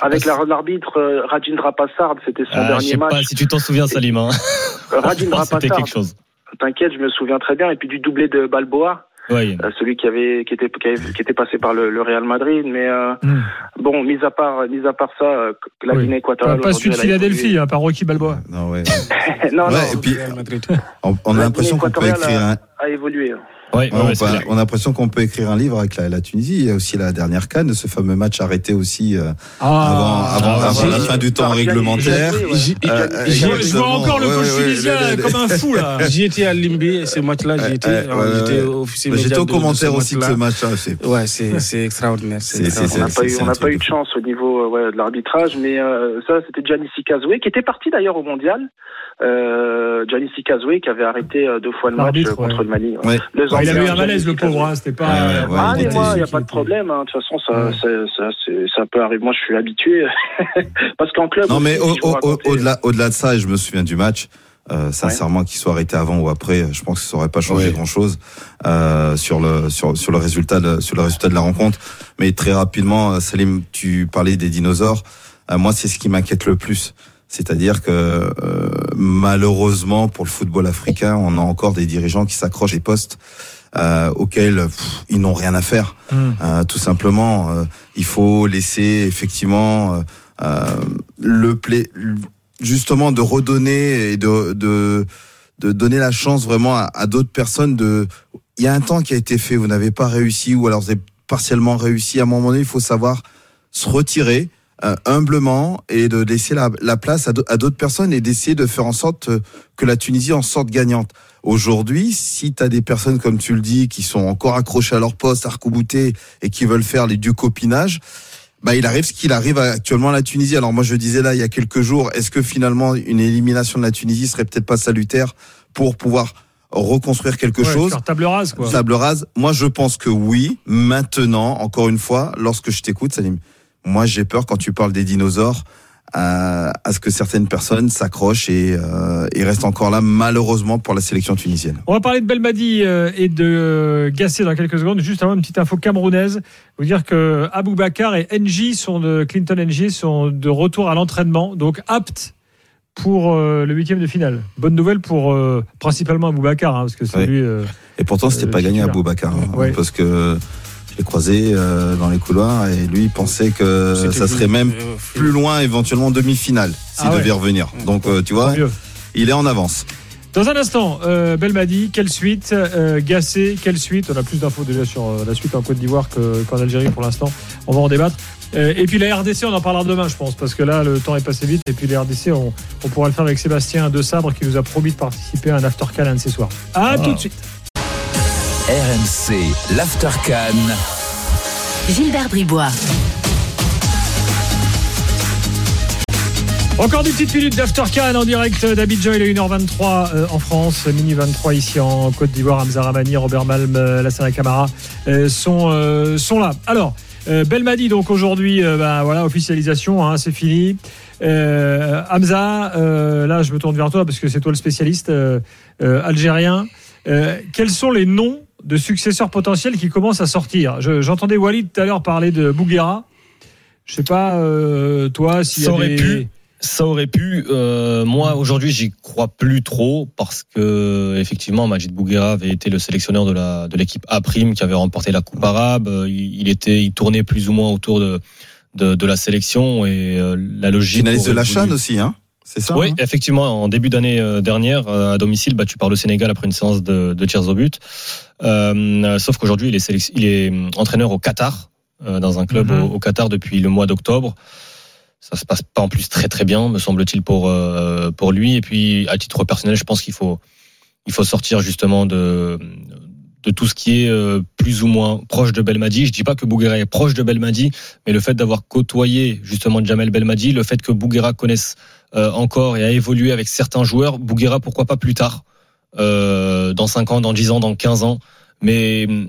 S11: Avec la- l'arbitre euh, Rajindra Passard, c'était son
S2: Ah, je
S11: dernier
S2: sais
S11: match.
S2: pas si tu t'en souviens, Salim. Hein.
S11: Euh, Rajindra
S2: C'était
S11: Passard.
S2: quelque chose.
S11: T'inquiète, je me souviens très bien. Et puis du doublé de Balboa.
S2: Oui.
S11: Euh, celui qui avait qui était qui, avait- qui était passé par le, le Real Madrid mais euh,
S1: Hmm.
S11: bon mis à part mis à part ça euh, la
S1: Oui.
S11: Guinée
S1: Pas,
S11: équatoriale
S1: pas celui de Philadelphie, hein, par Rocky Balboa.
S3: Non, ouais.
S11: non
S3: Ouais,
S11: non
S3: et puis, on, on a l'impression qu'on peut écrire un,
S11: a évolué
S2: Ouais,
S3: Ouais, on, peut- on a l'impression qu'on peut écrire un livre avec la, la Tunisie. Il y a aussi la dernière canne, ce fameux match arrêté aussi euh,
S1: Ah.
S3: avant, avant,
S1: Ah,
S3: avant la fin du temps réglementaire. Euh,
S4: je vois encore le coach tunisien comme un fou là. J'y étais à Limbé, ce match-là, j'y étais.
S3: Ouais,
S4: Alors,
S3: ouais,
S4: J'étais officier
S3: J'étais au commentaire aussi de ce
S4: match-là. Ouais, c'est extraordinaire.
S11: on n'a pas eu
S3: de
S11: chance au niveau euh, de l'arbitrage mais euh, ça c'était Gianni Sikazwe qui était parti d'ailleurs au mondial euh, Gianni Sikazwe qui avait arrêté euh, deux fois le match euh, contre le Mali. Le
S1: il a eu un malaise, le pauvre, hein, c'était pas.
S11: Ah,
S3: il
S11: mais moi, il n'y a
S1: qui
S11: pas de problème. hein. De toute façon, ça, ça, c'est- ça peut arriver. Moi, je suis habitué. Parce qu'en club.
S3: Non, mais au-delà au-delà de ça, et je me souviens du match, Euh, sincèrement, qu'il soit arrêté avant ou après, je pense que ça aurait pas changé
S10: Ouais.
S3: grand chose euh, sur le sur sur le résultat de, sur le résultat de la rencontre. Mais très rapidement, euh, Salim, tu parlais des dinosaures. Euh, moi, c'est ce qui m'inquiète le plus. C'est-à-dire que euh, malheureusement pour le football africain, on a encore des dirigeants qui s'accrochent et postent euh, auxquels pff, ils n'ont rien à faire. Euh, tout simplement, euh, il faut laisser effectivement euh, le play, justement de redonner et de, de de donner la chance vraiment à, à d'autres personnes de. Il y a un temps qui a été fait, vous n'avez pas réussi ou alors vous avez partiellement réussi. À un moment donné, il faut savoir se retirer humblement et de laisser la, la place à d'au- à d'autres personnes et d'essayer de faire en sorte euh, que la Tunisie en sorte gagnante. Aujourd'hui, si tu as des personnes, comme tu le dis, qui sont encore accrochées à leur poste, arc-boutés et qui veulent faire les du copinage, bah, il arrive ce qu'il arrive actuellement à la Tunisie. Alors moi, je disais là, il y a quelques jours, est-ce que finalement une élimination de la Tunisie serait peut-être pas salutaire pour pouvoir reconstruire quelque
S1: Ouais,
S3: chose
S1: faire table rase, quoi.
S3: Table rase. Moi, je pense que oui. Maintenant, encore une fois, lorsque je t'écoute, Salim, moi, j'ai peur quand tu parles des dinosaures à, à ce que certaines personnes s'accrochent et, euh, et restent encore là, malheureusement, pour la sélection tunisienne.
S1: On va parler de Belmadi euh, et de euh, Gassé dans quelques secondes. Juste avant, une petite info camerounaise. Vous dire que Aboubacar et NJ sont de Clinton NJ sont de retour à l'entraînement, donc aptes pour euh, le huitième de finale. Bonne nouvelle pour euh, principalement Aboubacar, hein, parce que c'est
S3: Oui.
S1: lui. euh,
S3: Et pourtant, c'était pas gagné à
S1: titulaire.
S3: Boubacar, hein,
S1: Ouais.
S3: parce que je l'ai croisé euh, dans les couloirs et lui, il pensait que ça serait même
S4: euh,
S3: plus loin, éventuellement demi-finale, s'il
S1: Ah ouais.
S3: devait revenir. Donc, euh, tu vois, il est en avance.
S1: Dans un instant, euh, Belmadi, quelle suite euh, Gassé, quelle suite? On a plus d'infos déjà sur euh, la suite en Côte d'Ivoire que- qu'en Algérie pour l'instant. On va en débattre. Euh, et puis la RDC, on en parlera demain, je pense, parce que là, le temps est passé vite. Et puis les RDC, on, on pourra le faire avec Sébastien de Sabre qui nous a promis de participer à un after un de ces soirs. À tout de suite.
S6: RMC, l'Aftercan.
S7: Gilbert Bribois.
S1: Encore des petites minutes d'Aftercan en direct d'Abidjan. Il est 1h23 euh, en France, minuit 23 ici en Côte d'Ivoire. Hamza Ramani, Robert Malm, euh, Lassana Camara euh, sont, sont là. Alors, euh, Belmadi, donc aujourd'hui, euh, bah, voilà, officialisation, hein, c'est fini. Euh, Hamza, euh, là, je me tourne vers toi parce que c'est toi le spécialiste euh, euh, algérien. Euh, quels sont les noms de successeurs potentiels qui commencent à sortir Je- J'entendais Walid tout à l'heure parler de Bouguera. Je sais pas, euh, toi, s'il y a
S2: Ça aurait
S1: des...
S2: pu. Ça aurait pu. Euh, moi, aujourd'hui, j'y crois plus trop parce que effectivement, Majid Bouguera avait été le sélectionneur de la de l'équipe A prime qui avait remporté la Coupe arabe. Euh, Il, il était, il tournait plus ou moins autour de de, de la sélection et euh, la logique.
S3: Finaliste de
S2: aurait
S3: la
S2: voulu-
S3: Chan aussi, hein C'est ça
S2: Oui,
S3: hein
S2: effectivement, en début d'année euh, dernière, euh, à domicile, battu par le Sénégal après une séance de, de tirs au but. Euh, sauf qu'aujourd'hui, il est, sélec- il est entraîneur au Qatar, euh, dans un club
S1: Mhm.
S2: au, au Qatar depuis le mois d'octobre. Ça se passe pas en plus très très bien, me semble-t-il pour euh, pour lui. Et puis, à titre personnel, je pense qu'il faut il faut sortir justement de de tout ce qui est euh, plus ou moins proche de Belmadi. Je dis pas que Bouguera est proche de Belmadi, mais le fait d'avoir côtoyé justement Jamel Belmadi, le fait que Bouguera connaisse encore et a évolué avec certains joueurs, Bouguera pourquoi pas plus tard, euh, dans 5 ans, dans 10 ans, dans 15 ans. Mais hum,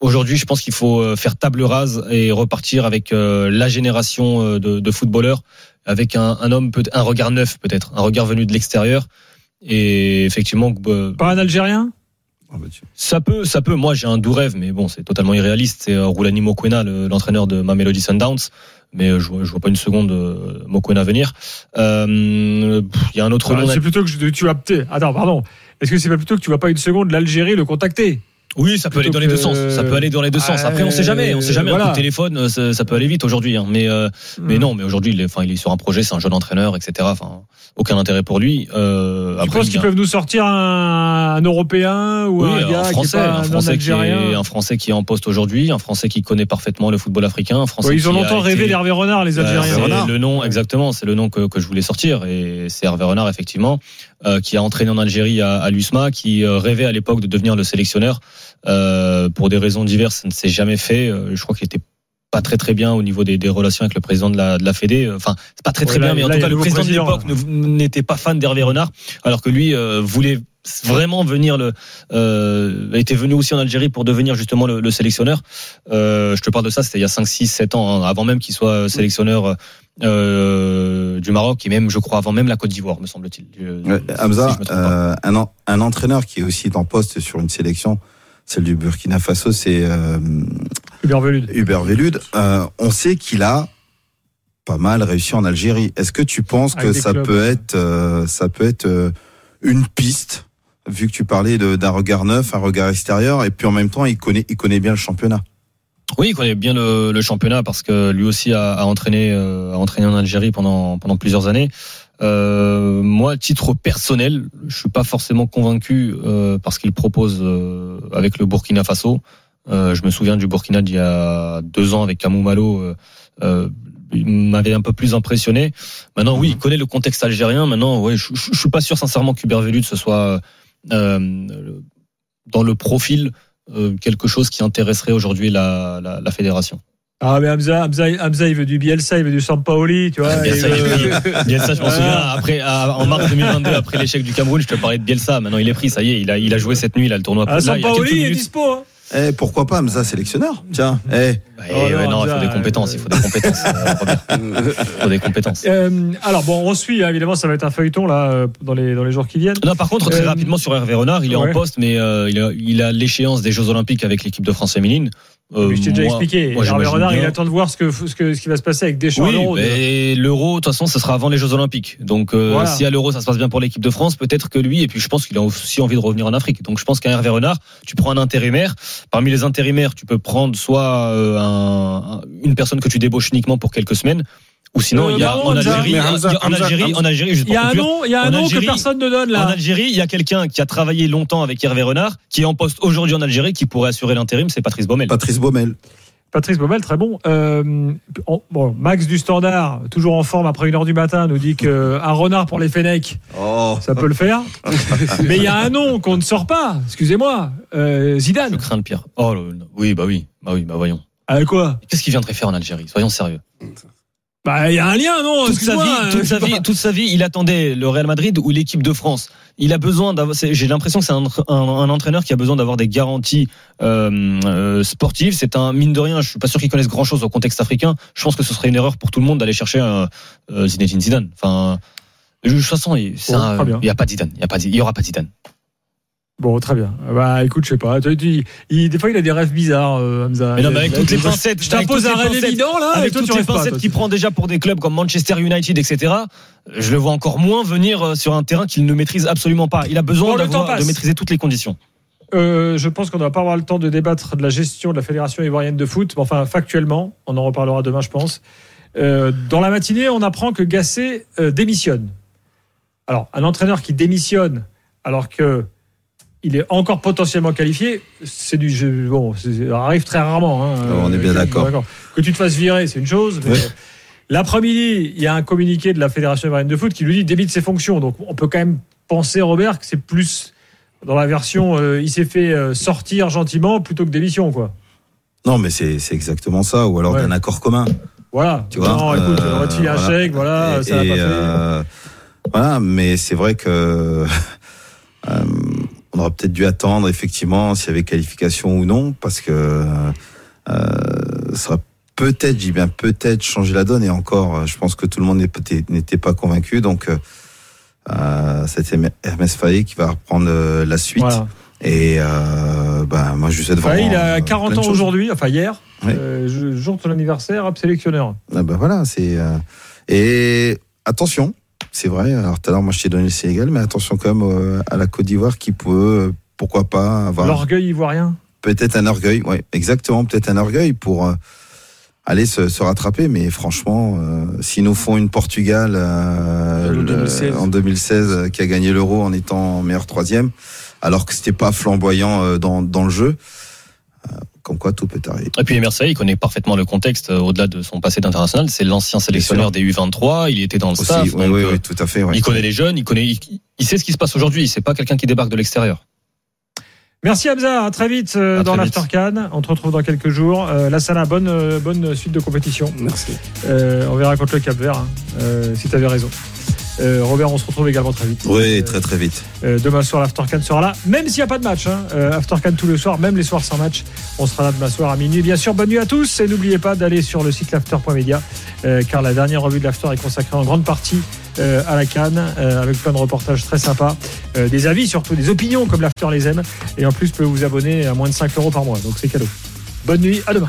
S2: aujourd'hui, je pense qu'il faut euh, faire table rase et repartir avec euh, la génération euh, de, de footballeurs, avec un, un homme, peut un regard neuf peut-être, un regard venu de l'extérieur. Et effectivement, euh,
S1: Pas un Algérien?
S3: Ah bah,
S2: ça peut, ça peut. Moi, j'ai un doux rêve, mais bon, c'est totalement irréaliste. C'est euh, Roulani Mokwena, le- l'entraîneur de Mamelody Sundowns. Mais euh, je vois, je vois pas une seconde euh, Mokwena venir. Euh, Il y a un autre
S1: Ah,
S2: nom.
S1: C'est plutôt que tu vas peut-être- Attends, pardon. Est-ce que c'est pas plutôt que tu vas pas une seconde l'Algérie le contacter?
S2: Oui, ça peut aller dans les deux sens. Ça peut aller dans les deux sens. Après, on sait jamais. On sait jamais. Un
S1: Voilà.
S2: coup de téléphone, euh, ça, ça peut aller vite aujourd'hui. hein. Mais, euh, mais
S1: Hmm.
S2: non. Mais aujourd'hui, il est, enfin, il est sur un projet. C'est un jeune entraîneur, etc. Enfin, aucun intérêt pour lui. Euh,
S1: Tu penses qu'ils
S2: a-
S1: peuvent nous sortir un, un Européen ou
S2: Oui,
S1: un gars
S2: un français,
S1: qui est pas
S2: un
S1: un
S2: français qui est
S1: algérien
S2: un français qui est en poste aujourd'hui, un français qui connaît parfaitement le football africain, un français
S1: Ils ont longtemps rêvé d'Hervé Renard, les
S2: Euh,
S1: Algériens.
S2: c'est le nom, exactement, c'est le nom que, que je voulais sortir. Et c'est Hervé Renard, effectivement, qui a entraîné en Algérie à, à l'USMA, qui euh, rêvait à l'époque de devenir le sélectionneur. Euh, pour des raisons diverses, ça ne s'est jamais fait. Euh, je crois qu'il était pas très très bien au niveau des, des relations avec le président de la, de la Fédé. Enfin, c'est pas très très
S1: Ouais,
S2: bien, mais en
S1: là,
S2: tout cas,
S1: le
S2: président de l'époque n'était pas fan d'Hervé Renard, alors que lui euh, voulait vraiment venir le euh, était venu aussi en Algérie pour devenir justement le, le sélectionneur. Euh, je te parle de ça, c'était il y a 5 6 7 ans hein, avant même qu'il soit sélectionneur euh, du Maroc et même, je crois, avant même la Côte d'Ivoire, me semble-t-il.
S3: Ouais,
S2: si
S3: Hamza, euh, un, en- un entraîneur qui est aussi en poste sur une sélection, celle du Burkina Faso, c'est euh,
S1: Hubert Velud.
S3: Hubert Velud. Euh, on sait qu'il a pas mal réussi en Algérie. Est-ce que tu penses
S1: Avec
S3: que ça
S1: clubs,
S3: peut être, euh, ça peut être euh, une piste, vu que tu parlais d'un regard neuf, un regard extérieur, et puis en même temps, il connaît, il connaît bien le championnat?
S2: Oui, il connaît bien le, championnat parce que lui aussi a, entraîné, euh, entraîné en Algérie pendant pendant plusieurs années. Euh, moi, titre personnel, je suis pas forcément convaincu euh, parce qu'il propose euh, avec le Burkina Faso. Je me souviens du Burkina d'il y a deux ans avec Kamou Malo. il m'avait un peu plus impressionné. Maintenant, oui, il connaît le contexte algérien. Maintenant, ouais, je, je, je suis pas sûr sincèrement qu'Hubert Velud ce soit dans le profil quelque chose qui intéresserait aujourd'hui la, la, la fédération.
S1: Ah, mais Hamza, Hamza, Hamza, il veut du Bielsa, il veut du Sampaoli, tu vois.
S2: Bielsa,
S1: il veut-
S2: je m'en
S1: Voilà.
S2: souviens, après, à- en mars 2022, après l'échec du Cameroun, je te parlais de Bielsa. Maintenant, il est pris, ça y est, il a, il a joué cette nuit, il a le tournoi.
S1: Ah,
S2: Là, il
S1: Sampaoli est dispo. hein.
S3: Eh, pourquoi pas Hamza sélectionneur Tiens, eh.
S1: Oh
S2: ouais,
S1: non,
S2: il faut des compétences, il faut des compétences. euh, Robert. Il faut des compétences.
S1: Euh, alors bon, on suit hein, évidemment, ça va être un feuilleton là euh, dans les dans les jours qui viennent.
S2: Non, par contre, très
S1: Euh,
S2: rapidement sur Hervé Renard, il est
S1: ouais.
S2: en poste, mais euh, il a l'échéance des Jeux Olympiques avec l'équipe de France féminine. Euh,
S1: Mais je t'ai déjà
S2: moi-
S1: expliqué.
S2: moi,
S1: Hervé Renard, il attend de voir ce que ce que ce qui va se passer avec Deschamps à
S2: Oui,
S1: l'Euro.
S2: mais l'euro, de toute façon, ce sera avant les Jeux Olympiques. Donc, euh,
S1: Voilà.
S2: si à l'euro, ça se passe bien pour l'équipe de France, peut-être que lui, et puis je pense qu'il a aussi envie de revenir en Afrique. Donc, je pense qu'un Hervé Renard, tu prends un intérimaire. Parmi les intérimaires, tu peux prendre soit euh, un- un- une personne que tu débauches uniquement pour quelques semaines, ou sinon,
S1: Euh,
S2: il y a en Algérie, en Algérie, en Algérie,
S1: Il y a un nom, il y a un
S2: En
S1: nom que personne ne donne
S2: en
S1: là.
S2: Algérie, il y a quelqu'un qui a travaillé longtemps avec Hervé Renard, qui est en poste aujourd'hui en Algérie, qui pourrait assurer l'intérim, c'est Patrice Baumel.
S3: Patrice Baumel.
S1: Patrice Baumel, très bon. Euh, on- bon, Max du Standard, toujours en forme après une heure du matin, nous dit que un renard pour les Fennecs,
S3: Oh.
S1: ça peut le faire. Mais il y a un nom qu'on ne sort pas. Excusez-moi, euh,
S2: Je
S1: Zidane.
S2: crains le pire. Oh, le- oui, bah oui, bah oui, bah voyons.
S1: Ah, quoi?
S2: Qu'est-ce qu'il viendrait faire en Algérie? Soyons sérieux.
S1: Bah, il y a un lien, non
S2: toute sa vie, toute sa vie, toute sa vie, il attendait le Real Madrid ou l'équipe de France. Il a besoin d'avoir. J'ai l'impression que c'est un, un- un entraîneur qui a besoin d'avoir des garanties euh, euh, sportives. C'est un mine de rien. Je suis pas sûr qu'il connaisse grand chose au contexte africain. Je pense que ce serait une erreur pour tout le monde d'aller chercher euh, Zinedine Zidane. Enfin, de toute façon, il c'est
S1: Bon,
S2: un-
S1: très bien.
S2: il y a pas de Zidane. Il y a pas, de- il y aura pas de Zidane.
S1: Bon, très bien. Bah, écoute, je sais pas. Tu- tu- il- des fois, il a des rêves bizarres, euh, Hamza.
S2: Mais non, mais avec toutes les pincettes,
S1: Je t'impose un rêve évident, là,
S2: Avec toutes les pincettes qu'il prend déjà pour des clubs comme Manchester United, etc. Je le vois encore moins venir euh, sur un terrain qu'il ne maîtrise absolument pas. Il a besoin
S1: Bon,
S2: de maîtriser toutes les conditions.
S1: Euh, je pense qu'on ne va pas avoir le temps de débattre de la gestion de la Fédération ivoirienne de foot. Mais Enfin, factuellement, on en reparlera demain, je pense. Euh, dans la matinée, on apprend que Gasset démissionne. Alors, un entraîneur qui démissionne alors que il est encore potentiellement qualifié, c'est du jeu. Bon, ça arrive très rarement. hein.
S3: on est bien d'accord.
S1: Que tu te fasses virer, c'est une chose. mais
S3: Ouais.
S1: L'après-midi, il y a un communiqué de la Fédération ivoirienne de foot qui lui dit débite ses fonctions. Donc, on peut quand même penser, Robert, que c'est plus dans la version euh, il s'est fait euh, sortir gentiment plutôt que démission, quoi.
S3: Non, mais c'est exactement ça, ou alors
S1: Ouais.
S3: d'un accord commun.
S1: Voilà.
S3: Tu vois,
S1: non, écoute,
S3: euh,
S1: on va te filer un chèque, voilà,
S3: Et-
S1: ça
S3: et,
S1: pas fait.
S3: voilà, mais c'est vrai que aurait peut-être dû attendre effectivement s'il y avait qualification ou non, parce que euh, ça aurait peut-être, j'ai bien peut-être changé la donne. Et encore, euh, je pense que tout le monde n'était pas convaincu. Donc, euh, euh, c'était Hermès Faye qui va reprendre la suite.
S1: Voilà.
S3: Et euh, bah, moi, je lui souhaite
S1: Enfin,
S3: vraiment.
S1: il a
S3: euh,
S1: 40
S3: plein de
S1: ans aujourd'hui, enfin hier,
S3: Oui.
S1: euh, jour de son anniversaire, hop, sélectionneur.
S3: Ah bah voilà, c'est et attention, c'est vrai. Alors tout à l'heure, moi, je t'ai donné le Sénégal, mais attention quand même euh, à la Côte d'Ivoire qui peut, euh, pourquoi pas, avoir
S1: L'orgueil ivoirien.
S3: peut-être un orgueil. Ouais, exactement, peut-être un orgueil pour euh, aller se, se rattraper. Mais franchement, euh, s'ils nous font une Portugal euh,
S4: Le
S3: le-
S4: 2016.
S3: en 2016 euh, qui a gagné l'Euro en étant meilleur troisième, alors que c'était pas flamboyant euh, dans, dans le jeu. Comme quoi tout peut arriver.
S2: Et puis Emerson, il connaît parfaitement le contexte euh, au-delà de son passé d'international. C'est l'ancien sélectionneur des U23. Il était dans le
S3: Aussi,
S2: staff.
S3: oui,
S2: euh,
S3: oui, tout à fait. ouais.
S2: Il connaît les jeunes. Il connaît. Il, il sait ce qui se passe aujourd'hui. C'est pas quelqu'un qui débarque de l'extérieur.
S1: Merci Hamza, à très vite euh,
S2: À
S1: dans l'Aftercan. On te retrouve dans quelques jours. Euh, la Sana, bonne, bonne suite de compétition.
S4: Merci.
S1: Euh, on verra contre le Cap Vert, hein, euh, si tu avais raison. Euh, Robert, on se retrouve également très vite.
S3: Oui, très très vite.
S1: euh, demain soir, l'Aftercan sera là, même s'il n'y a pas de match. Hein. Euh, Aftercan tous les soirs, même les soirs sans match, on sera là demain soir à minuit. Bien sûr, bonne nuit à tous et n'oubliez pas d'aller sur le site l'after.media car la dernière revue de l'After est consacrée en grande partie euh, à la Cannes euh, avec plein de reportages très sympas, euh, des avis surtout, des opinions comme l'After les aime et en plus, vous pouvez vous abonner à moins de 5 euros par mois, donc c'est cadeau. Bonne nuit, à demain.